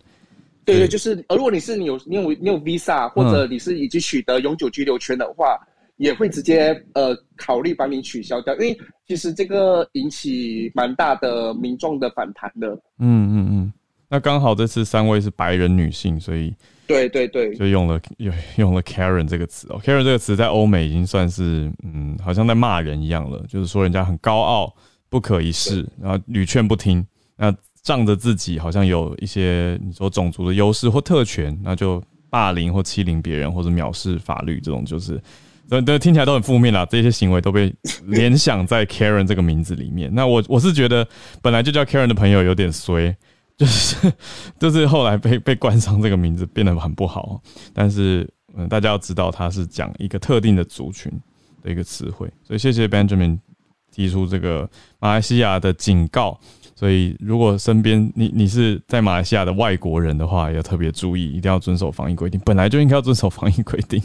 对对，就是呃，如果你是你有你有你有 visa，或者你是已经取得永久居留权的话，也会直接呃考虑把你取消掉，因为其实这个引起蛮大的民众的反弹的。嗯嗯嗯，那刚好这次三位是白人女性，所以对对对，就用了用用了 Karen 这个词哦，Karen 这个词在欧美已经算是嗯，好像在骂人一样了，就是说人家很高傲。不可一世，然后屡劝不听，那仗着自己好像有一些你说种族的优势或特权，那就霸凌或欺凌别人或者藐视法律，这种就是，对对，听起来都很负面啦。这些行为都被 *laughs* 联想在 Karen 这个名字里面。那我我是觉得，本来就叫 Karen 的朋友有点衰，就是就是后来被被冠上这个名字变得很不好。但是嗯，大家要知道，他是讲一个特定的族群的一个词汇，所以谢谢 Benjamin。提出这个马来西亚的警告，所以如果身边你你是在马来西亚的外国人的话，要特别注意，一定要遵守防疫规定。本来就应该要遵守防疫规定，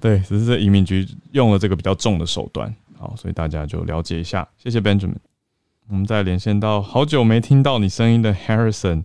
对，只是移民局用了这个比较重的手段。好，所以大家就了解一下。谢谢 Benjamin。我们再连线到好久没听到你声音的 Harrison，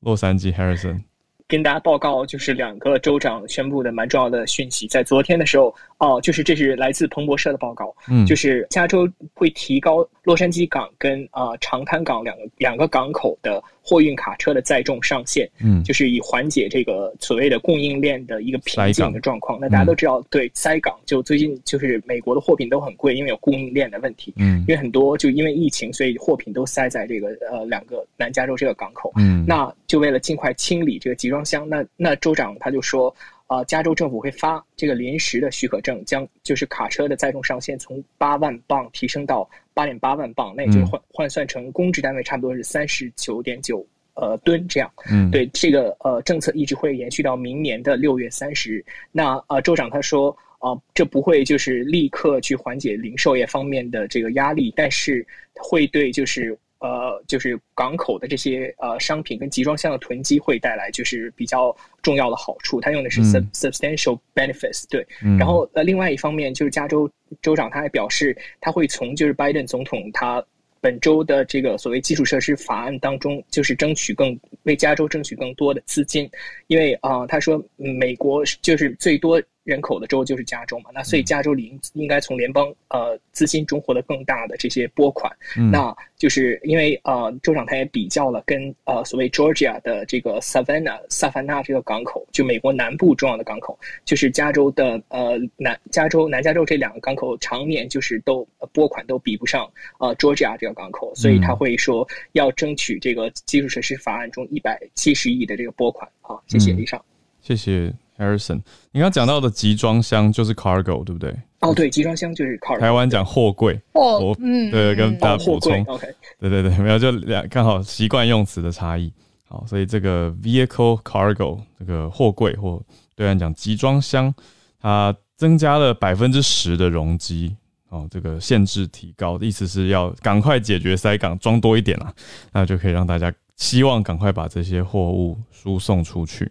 洛杉矶 Harrison。跟大家报告，就是两个州长宣布的蛮重要的讯息，在昨天的时候，哦，就是这是来自彭博社的报告，嗯，就是加州会提高洛杉矶港跟啊长滩港两个两个港口的。货运卡车的载重上限，嗯，就是以缓解这个所谓的供应链的一个瓶颈的状况。那大家都知道，对塞港，就最近就是美国的货品都很贵，因为有供应链的问题。嗯，因为很多就因为疫情，所以货品都塞在这个呃两个南加州这个港口。嗯，那就为了尽快清理这个集装箱，那那州长他就说，呃，加州政府会发这个临时的许可证，将就是卡车的载重上限从八万磅提升到。八点八万磅，那也就是换换算成公制单位，差不多是三十九点九呃吨这样。嗯，对这个呃政策一直会延续到明年的六月三十日。那呃州长他说啊，这不会就是立刻去缓解零售业方面的这个压力，但是会对就是。呃，就是港口的这些呃商品跟集装箱的囤积会带来就是比较重要的好处。他用的是 sub substantial benefits，对。然后呃，另外一方面就是加州州长他还表示，他会从就是拜登总统他本周的这个所谓基础设施法案当中，就是争取更为加州争取更多的资金，因为啊，他说美国就是最多。人口的州就是加州嘛，那所以加州里应应该从联邦呃资金中获得更大的这些拨款。那就是因为呃州长他也比较了跟呃所谓 Georgia 的这个 Savannah 萨凡纳这个港口，就美国南部重要的港口，就是加州的呃南加州南加州这两个港口常年就是都拨款都比不上呃 Georgia 这个港口，所以他会说要争取这个基础设施法案中一百七十亿的这个拨款。好，谢谢李上，谢谢。Harrison，你刚讲到的集装箱就是 cargo，对不对？哦，对，集装箱就是 cargo。台湾讲货柜，货，嗯，对，跟大家补充，OK，对对对，没有，就两刚好习惯用词的差异。好，所以这个 vehicle cargo 这个货柜或对岸讲集装箱，它增加了百分之十的容积哦，这个限制提高，意思是要赶快解决塞港，装多一点啊，那就可以让大家希望赶快把这些货物输送出去。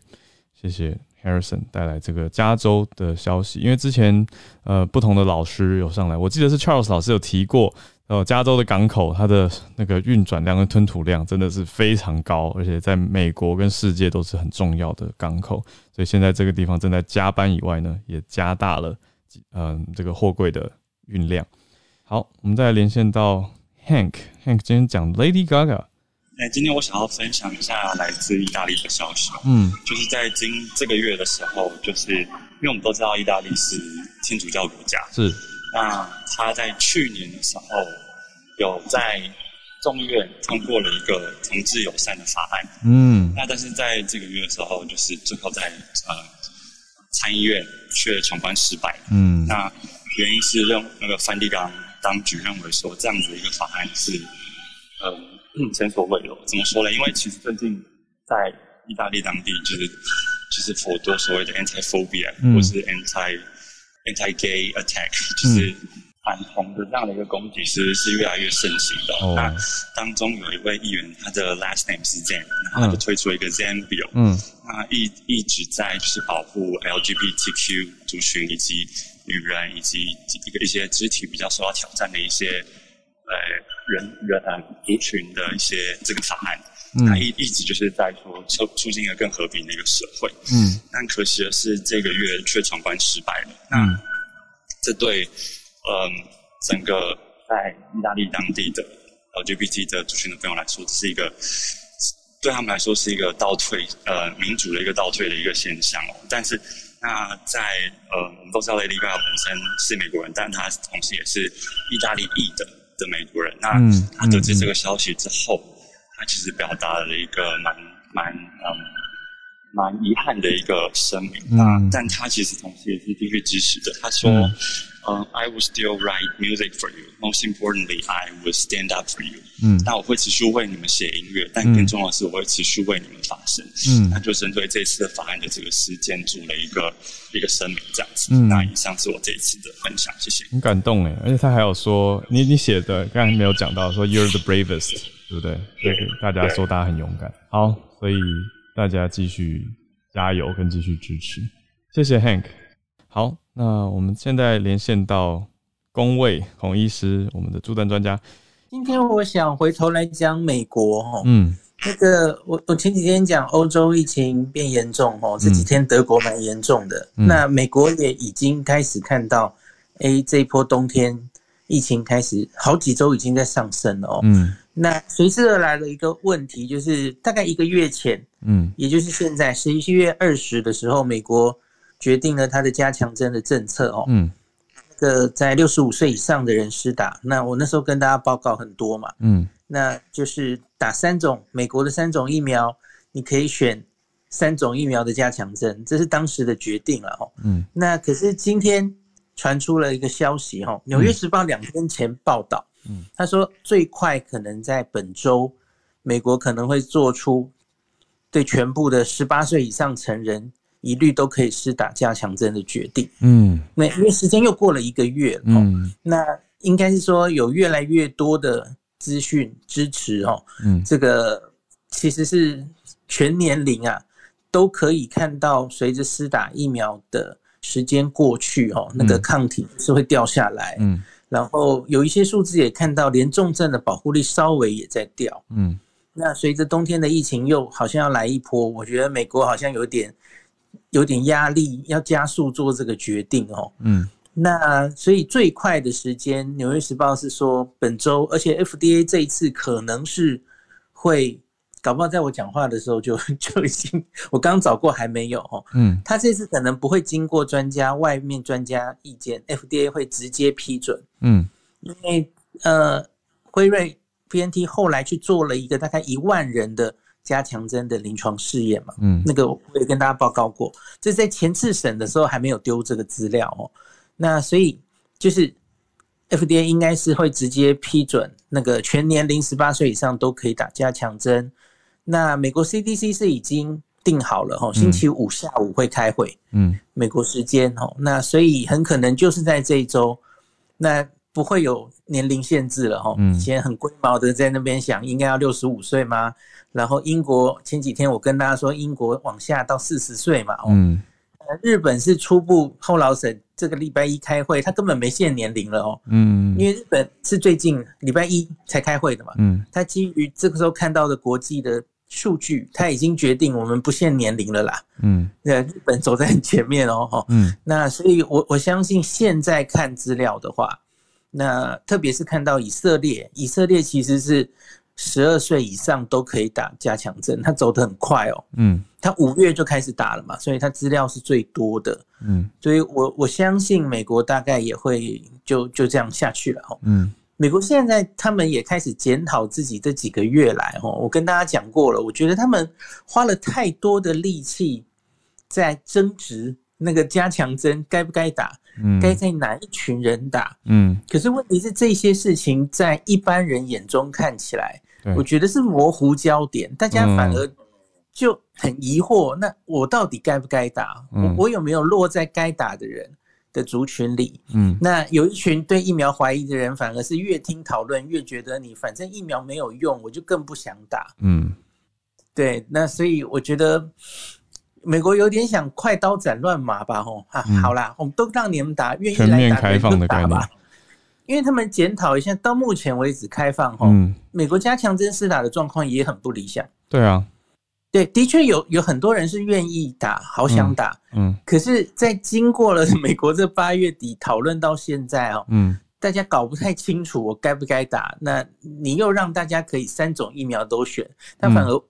谢谢 Harrison 带来这个加州的消息，因为之前呃不同的老师有上来，我记得是 Charles 老师有提过。呃，加州的港口，它的那个运转量跟吞吐量真的是非常高，而且在美国跟世界都是很重要的港口，所以现在这个地方正在加班以外呢，也加大了嗯这个货柜的运量。好，我们再连线到 Hank，Hank 今天讲 Lady Gaga。哎，今天我想要分享一下来自意大利的消息。嗯，就是在今这个月的时候，就是因为我们都知道意大利是天主教国家，是。那他在去年的时候有在众议院通过了一个同志友善的法案，嗯，那但是在这个月的时候，就是最后在呃参议院却闯关失败，嗯，那原因是认那个梵蒂冈当局认为说这样子的一个法案是嗯前所未有，怎么说呢？因为其实最近在意大利当地就是就是颇多所谓的 anti phobia 或是 anti Anti-gay attack 就是反同的这样的一个攻击，其实是越来越盛行的。那当中有一位议员，他的 last name 是 Zan，然后他就推出了一个 Zan Bill，嗯，那一一直在就是保护 LGBTQ 族群以及女人以及一个一些肢体比较受到挑战的一些呃人人啊族群的一些这个法案。他一一直就是在说促促进一个更和平的一个社会，嗯，但可惜的是这个月却闯关失败了。那这对嗯整个在意大利当地的 LGBT 的族群的朋友来说，是一个对他们来说是一个倒退，呃，民主的一个倒退的一个现象哦。但是那在呃我们都知道 Lady Gaga 本身是美国人，但他同时也是意大利裔的的美国人。那他得知这个消息之后。他其实表达了一个蛮蛮嗯蛮遗憾的一个声明，那，但他其实同时也是继续支持的。他说，嗯，I will still write music for you. Most importantly, I will stand up for you. 嗯，那我会持续为你们写音乐，但更重要的是，我会持续为你们发声。嗯，那就针对这次的法案的这个事件做了一个一个声明，这样子。嗯，那以上是我这一次的分享，谢谢。很感动哎，而且他还有说，你你写的刚才没有讲到，说 You're the bravest。对不对？所以大家说大家很勇敢，好，所以大家继续加油跟继续支持，谢谢 Hank。好，那我们现在连线到工位孔医师，我们的助弹专家。今天我想回头来讲美国哈，嗯，那个我我前几天讲欧洲疫情变严重哦，这几天德国蛮严重的，那美国也已经开始看到，哎，这一波冬天疫情开始好几周已经在上升了哦，嗯。那随之而来的一个问题就是，大概一个月前，嗯，也就是现在十一月二十的时候，美国决定了他的加强针的政策哦，嗯，那个在六十五岁以上的人施打，那我那时候跟大家报告很多嘛，嗯，那就是打三种美国的三种疫苗，你可以选三种疫苗的加强针，这是当时的决定了哦，嗯，那可是今天传出了一个消息哈，《纽约时报》两天前报道。他说，最快可能在本周，美国可能会做出对全部的十八岁以上成人一律都可以施打加强针的决定。嗯，那因为时间又过了一个月，嗯，那应该是说有越来越多的资讯支持哦，嗯，这个其实是全年龄啊都可以看到，随着施打疫苗的时间过去，哦，那个抗体是会掉下来。嗯。然后有一些数字也看到，连重症的保护力稍微也在掉。嗯，那随着冬天的疫情又好像要来一波，我觉得美国好像有点有点压力，要加速做这个决定哦。嗯，那所以最快的时间，《纽约时报》是说本周，而且 FDA 这一次可能是会。搞不好在我讲话的时候就 *laughs* 就已经，我刚找过还没有哦。嗯，他这次可能不会经过专家外面专家意见，FDA 会直接批准。嗯，因为呃，辉瑞 BNT 后来去做了一个大概一万人的加强针的临床试验嘛。嗯，那个我也跟大家报告过，这在前次审的时候还没有丢这个资料哦。那所以就是 FDA 应该是会直接批准那个全年龄十八岁以上都可以打加强针。那美国 CDC 是已经定好了哈，星期五下午会开会，嗯，美国时间哦，那所以很可能就是在这一周，那不会有年龄限制了哈。以前很龟毛的在那边想，应该要六十五岁吗？然后英国前几天我跟大家说，英国往下到四十岁嘛，嗯，日本是初步后老省这个礼拜一开会，他根本没限年龄了哦，嗯，因为日本是最近礼拜一才开会的嘛，嗯，他基于这个时候看到的国际的。数据他已经决定我们不限年龄了啦，嗯，呃日本走在很前面哦，哈，嗯，那所以我我相信现在看资料的话，那特别是看到以色列，以色列其实是十二岁以上都可以打加强针，他走得很快哦，嗯，他五月就开始打了嘛，所以他资料是最多的，嗯，所以我我相信美国大概也会就就这样下去了，哈，嗯。美国现在他们也开始检讨自己这几个月来，哦，我跟大家讲过了，我觉得他们花了太多的力气在争执那个加强针该不该打，嗯，该在哪一群人打，嗯，可是问题是这些事情在一般人眼中看起来，我觉得是模糊焦点，大家反而就很疑惑，那我到底该不该打？我我有没有落在该打的人？的族群里，嗯，那有一群对疫苗怀疑的人，反而是越听讨论越觉得你反正疫苗没有用，我就更不想打，嗯，对，那所以我觉得美国有点想快刀斩乱麻吧，吼，哈，好啦，我们都让你们打，愿意来打开放的打吧，因为他们检讨一下，到目前为止开放，吼，美国加强针施打的状况也很不理想，对啊。对，的确有有很多人是愿意打，好想打，嗯，可是，在经过了美国这八月底讨论到现在哦，嗯，大家搞不太清楚我该不该打，那你又让大家可以三种疫苗都选，但反而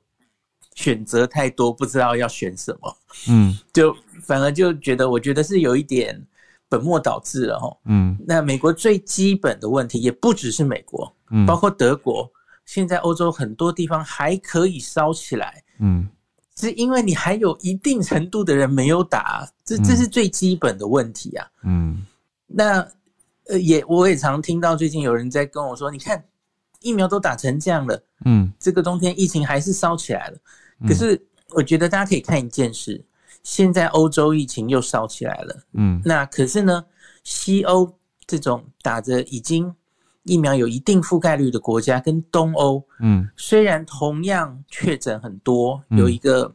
选择太多，不知道要选什么，嗯，就反而就觉得，我觉得是有一点本末倒置了哈，嗯，那美国最基本的问题也不只是美国，嗯，包括德国，现在欧洲很多地方还可以烧起来。嗯，是因为你还有一定程度的人没有打，这这是最基本的问题啊。嗯，那呃也我也常听到最近有人在跟我说，你看疫苗都打成这样了，嗯，这个冬天疫情还是烧起来了。可是我觉得大家可以看一件事，现在欧洲疫情又烧起来了，嗯，那可是呢，西欧这种打着已经。疫苗有一定覆盖率的国家跟东欧，嗯，虽然同样确诊很多，有一个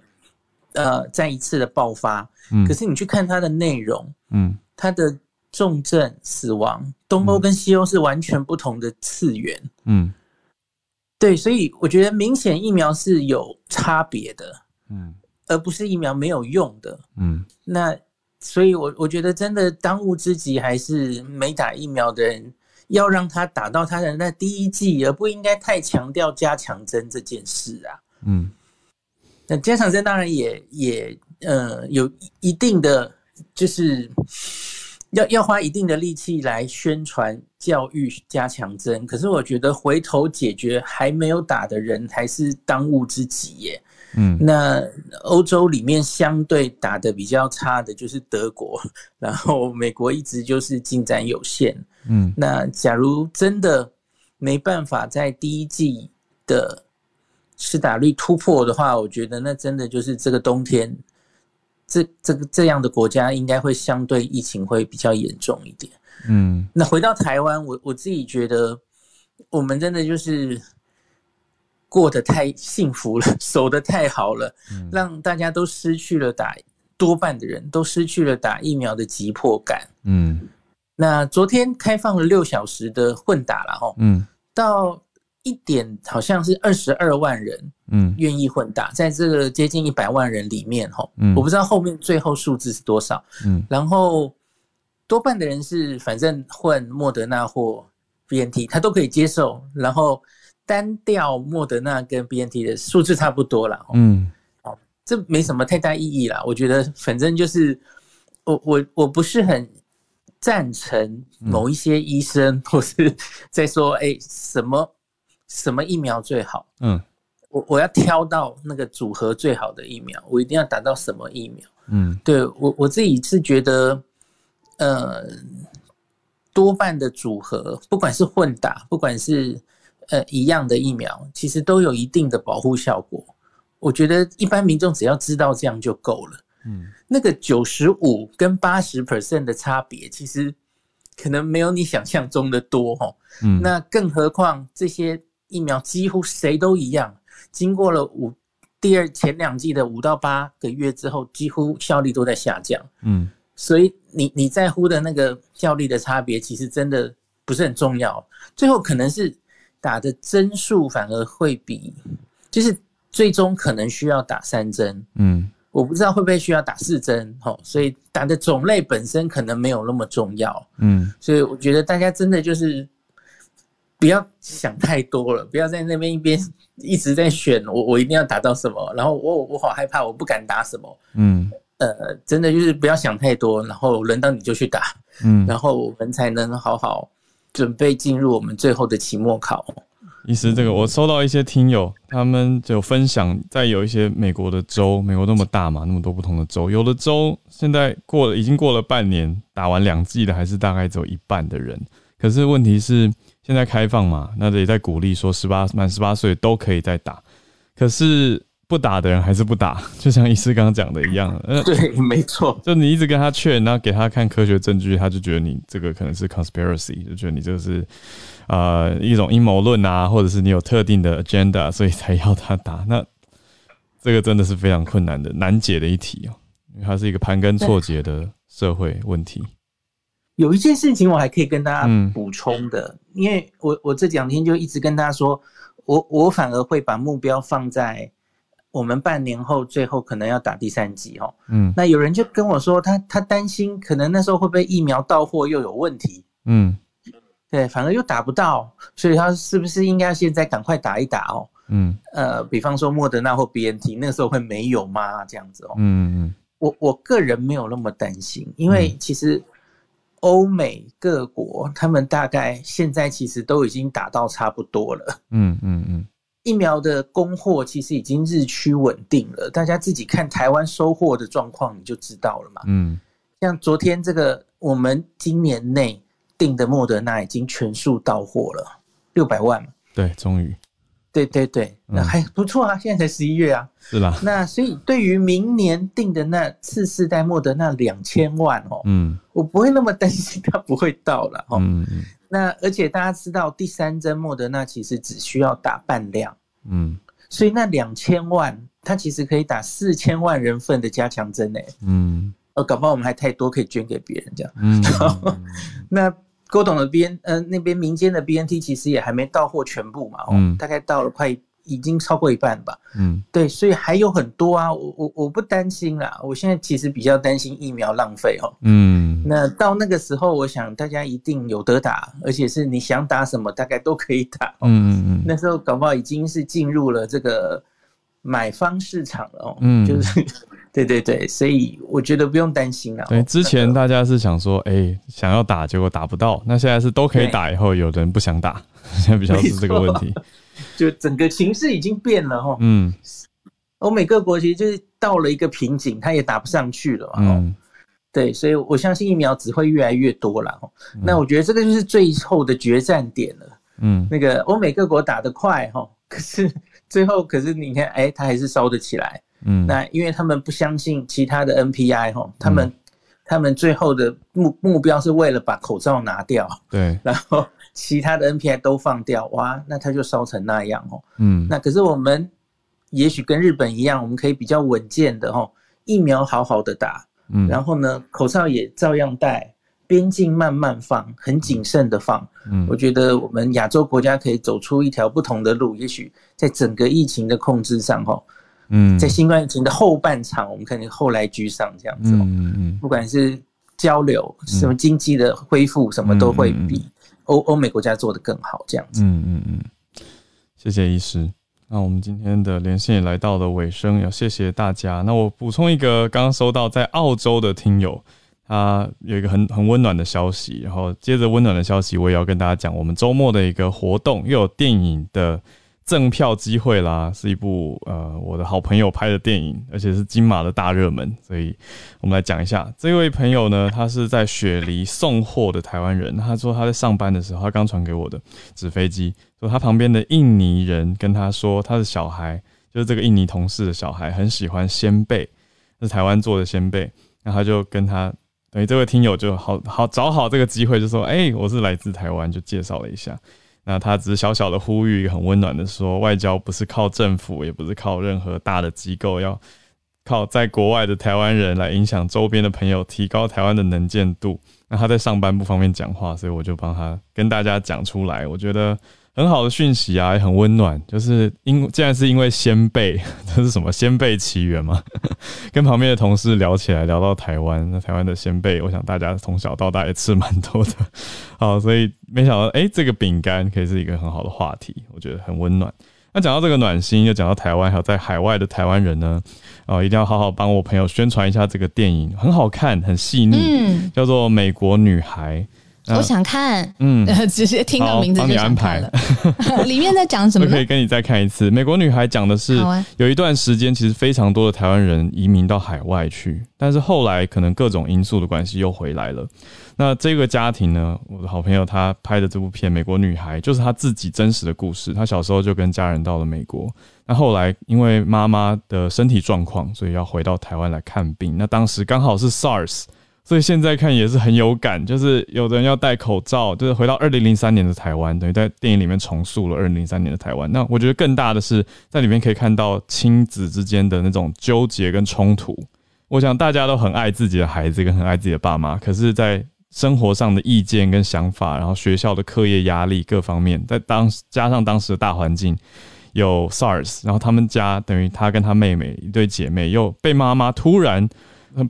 呃再一次的爆发，嗯，可是你去看它的内容，嗯，它的重症死亡，东欧跟西欧是完全不同的次元，嗯，对，所以我觉得明显疫苗是有差别的，嗯，而不是疫苗没有用的，嗯，那所以我我觉得真的当务之急还是没打疫苗的人。要让他打到他的那第一剂，而不应该太强调加强针这件事啊。嗯，那加强针当然也也呃有一定的，就是要要花一定的力气来宣传教育加强针。可是我觉得回头解决还没有打的人，还是当务之急耶。嗯，那欧洲里面相对打的比较差的就是德国，然后美国一直就是进展有限。嗯，那假如真的没办法在第一季的施打率突破的话，我觉得那真的就是这个冬天，这这个这样的国家应该会相对疫情会比较严重一点。嗯，那回到台湾，我我自己觉得我们真的就是。过得太幸福了，守得太好了，让大家都失去了打多半的人都失去了打疫苗的急迫感。嗯，那昨天开放了六小时的混打了哈，嗯，到一点好像是二十二万人，嗯，愿意混打，在这个接近一百万人里面哈，嗯，我不知道后面最后数字是多少，嗯，然后多半的人是反正混莫德纳或 BNT，他都可以接受，然后。单调莫德纳跟 B N T 的数字差不多了，嗯，好，这没什么太大意义啦。我觉得反正就是我我我不是很赞成某一些医生或是在说，哎，什么什么疫苗最好？嗯，我我要挑到那个组合最好的疫苗，我一定要打到什么疫苗？嗯，对我我自己是觉得，呃，多半的组合，不管是混打，不管是。呃，一样的疫苗其实都有一定的保护效果。我觉得一般民众只要知道这样就够了。嗯，那个九十五跟八十 percent 的差别，其实可能没有你想象中的多哈。嗯，那更何况这些疫苗几乎谁都一样，经过了五第二前两季的五到八个月之后，几乎效力都在下降。嗯，所以你你在乎的那个效力的差别，其实真的不是很重要。最后可能是打的针数反而会比，就是最终可能需要打三针。嗯。我不知道会不会需要打四针，吼，所以打的种类本身可能没有那么重要，嗯，所以我觉得大家真的就是不要想太多了，不要在那边一边一直在选我我一定要打到什么，然后我我好害怕，我不敢打什么，嗯，呃，真的就是不要想太多，然后轮到你就去打，嗯，然后我们才能好好准备进入我们最后的期末考。意思这个，我收到一些听友，他们就分享，在有一些美国的州，美国那么大嘛，那么多不同的州，有的州现在过了，已经过了半年，打完两季的还是大概只有一半的人。可是问题是，现在开放嘛，那也在鼓励说，十八满十八岁都可以再打。可是不打的人还是不打，*laughs* 就像医师刚刚讲的一样。呃对，没错。就你一直跟他劝，然后给他看科学证据，他就觉得你这个可能是 conspiracy，就觉得你这个是。呃，一种阴谋论啊，或者是你有特定的 agenda，所以才要他打。那这个真的是非常困难的、难解的一题哦，因为它是一个盘根错节的社会问题。有一件事情我还可以跟大家补充的，因为我我这两天就一直跟大家说，我我反而会把目标放在我们半年后最后可能要打第三剂哦。嗯，那有人就跟我说，他他担心可能那时候会不会疫苗到货又有问题？嗯。对，反而又打不到，所以他是不是应该现在赶快打一打哦？嗯，呃，比方说莫德纳或 B N T，那个时候会没有吗？这样子哦。嗯嗯，我我个人没有那么担心，因为其实欧美各国他们大概现在其实都已经打到差不多了。嗯嗯嗯，疫苗的供货其实已经日趋稳定了，大家自己看台湾收货的状况你就知道了嘛。嗯，像昨天这个，我们今年内。订的莫德纳已经全数到货了，六百万对，终于。对对对，那还不错啊，现在才十一月啊。是吧。那所以对于明年定的那次世代莫德那两千万哦，嗯，我不会那么担心它不会到了哦。嗯嗯。那而且大家知道，第三针莫德纳其实只需要打半量，嗯，所以那两千万，它其实可以打四千万人份的加强针诶。嗯。呃，搞不好我们还太多可以捐给别人这样。嗯。*laughs* 那。郭董的 B N 呃那边民间的 B N T 其实也还没到货全部嘛，哦，大概到了快已经超过一半吧，嗯，对，所以还有很多啊，我我我不担心啦，我现在其实比较担心疫苗浪费哦，嗯，那到那个时候，我想大家一定有得打，而且是你想打什么大概都可以打，嗯嗯嗯，那时候搞不好已经是进入了这个买方市场了哦，嗯，就是。对对对，所以我觉得不用担心了。对，之前大家是想说，哎，想要打，结果打不到。那现在是都可以打，以后有人不想打，现在比较是这个问题。就整个形势已经变了哈。嗯，欧美各国其实就是到了一个瓶颈，他也打不上去了。嗯，对，所以我相信疫苗只会越来越多了。那我觉得这个就是最后的决战点了。嗯，那个欧美各国打得快哈，可是最后可是你看，哎，它还是烧得起来。嗯，那因为他们不相信其他的 NPI 哈，他们他们最后的目目标是为了把口罩拿掉，对，*laughs* 然后其他的 NPI 都放掉，哇，那它就烧成那样哦。嗯，那可是我们也许跟日本一样，我们可以比较稳健的哈，疫苗好好的打，嗯，然后呢，口罩也照样戴，边境慢慢放，很谨慎的放。嗯，我觉得我们亚洲国家可以走出一条不同的路，也许在整个疫情的控制上哈。嗯，在新冠疫情的后半场，我们肯定后来居上这样子。嗯嗯不管是交流，什么经济的恢复，什么都会比欧欧美国家做的更好这样子。嗯嗯嗯，谢谢医师。那我们今天的连线也来到了尾声，要谢谢大家。那我补充一个，刚刚收到在澳洲的听友，他有一个很很温暖的消息。然后接着温暖的消息，我也要跟大家讲，我们周末的一个活动，又有电影的。赠票机会啦，是一部呃我的好朋友拍的电影，而且是金马的大热门，所以我们来讲一下这位朋友呢，他是在雪梨送货的台湾人，他说他在上班的时候，他刚传给我的纸飞机，说他旁边的印尼人跟他说，他的小孩就是这个印尼同事的小孩很喜欢鲜贝，是台湾做的鲜贝，那他就跟他等于这位听友就好好找好这个机会，就说：“哎，我是来自台湾。”就介绍了一下。那他只是小小的呼吁，很温暖的说：“外交不是靠政府，也不是靠任何大的机构，要靠在国外的台湾人来影响周边的朋友，提高台湾的能见度。”那他在上班不方便讲话，所以我就帮他跟大家讲出来。我觉得。很好的讯息啊，也很温暖。就是因竟然是因为先辈，*laughs* 这是什么先辈奇缘吗？*laughs* 跟旁边的同事聊起来，聊到台湾，那台湾的先辈，我想大家从小到大也吃蛮多的。*laughs* 好，所以没想到，哎，这个饼干可以是一个很好的话题，我觉得很温暖。那讲到这个暖心，又讲到台湾，还有在海外的台湾人呢，哦，一定要好好帮我朋友宣传一下这个电影，很好看，很细腻，叫做《美国女孩》。我想看，嗯，*laughs* 直接听到名字就想看了。*laughs* 里面在讲什么？可以跟你再看一次。美国女孩讲的是，有一段时间其实非常多的台湾人移民到海外去，但是后来可能各种因素的关系又回来了。那这个家庭呢，我的好朋友他拍的这部片《美国女孩》就是他自己真实的故事。他小时候就跟家人到了美国，那后来因为妈妈的身体状况，所以要回到台湾来看病。那当时刚好是 SARS。所以现在看也是很有感，就是有的人要戴口罩，就是回到二零零三年的台湾，等于在电影里面重塑了二零零三年的台湾。那我觉得更大的是在里面可以看到亲子之间的那种纠结跟冲突。我想大家都很爱自己的孩子，跟很爱自己的爸妈，可是，在生活上的意见跟想法，然后学校的课业压力各方面，在当加上当时的大环境有 SARS，然后他们家等于他跟他妹妹一对姐妹又被妈妈突然。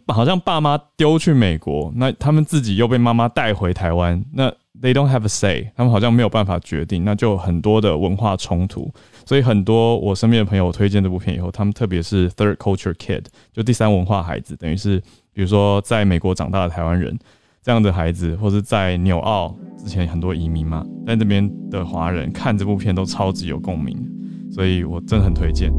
好像爸妈丢去美国，那他们自己又被妈妈带回台湾，那 they don't have a say，他们好像没有办法决定，那就很多的文化冲突。所以很多我身边的朋友推荐这部片以后，他们特别是 third culture kid，就第三文化孩子，等于是比如说在美国长大的台湾人这样的孩子，或者在纽澳之前很多移民嘛，在这边的华人看这部片都超级有共鸣，所以我真的很推荐。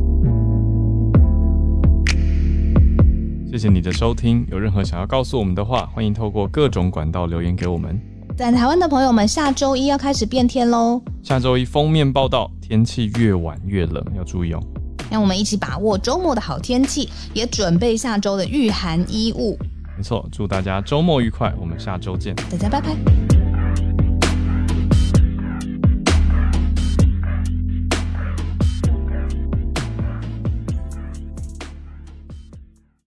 谢谢你的收听，有任何想要告诉我们的话，欢迎透过各种管道留言给我们。在台湾的朋友们，下周一要开始变天喽！下周一封面报道，天气越晚越冷，要注意哦。让我们一起把握周末的好天气，也准备下周的御寒衣物。没错，祝大家周末愉快，我们下周见，大家拜拜。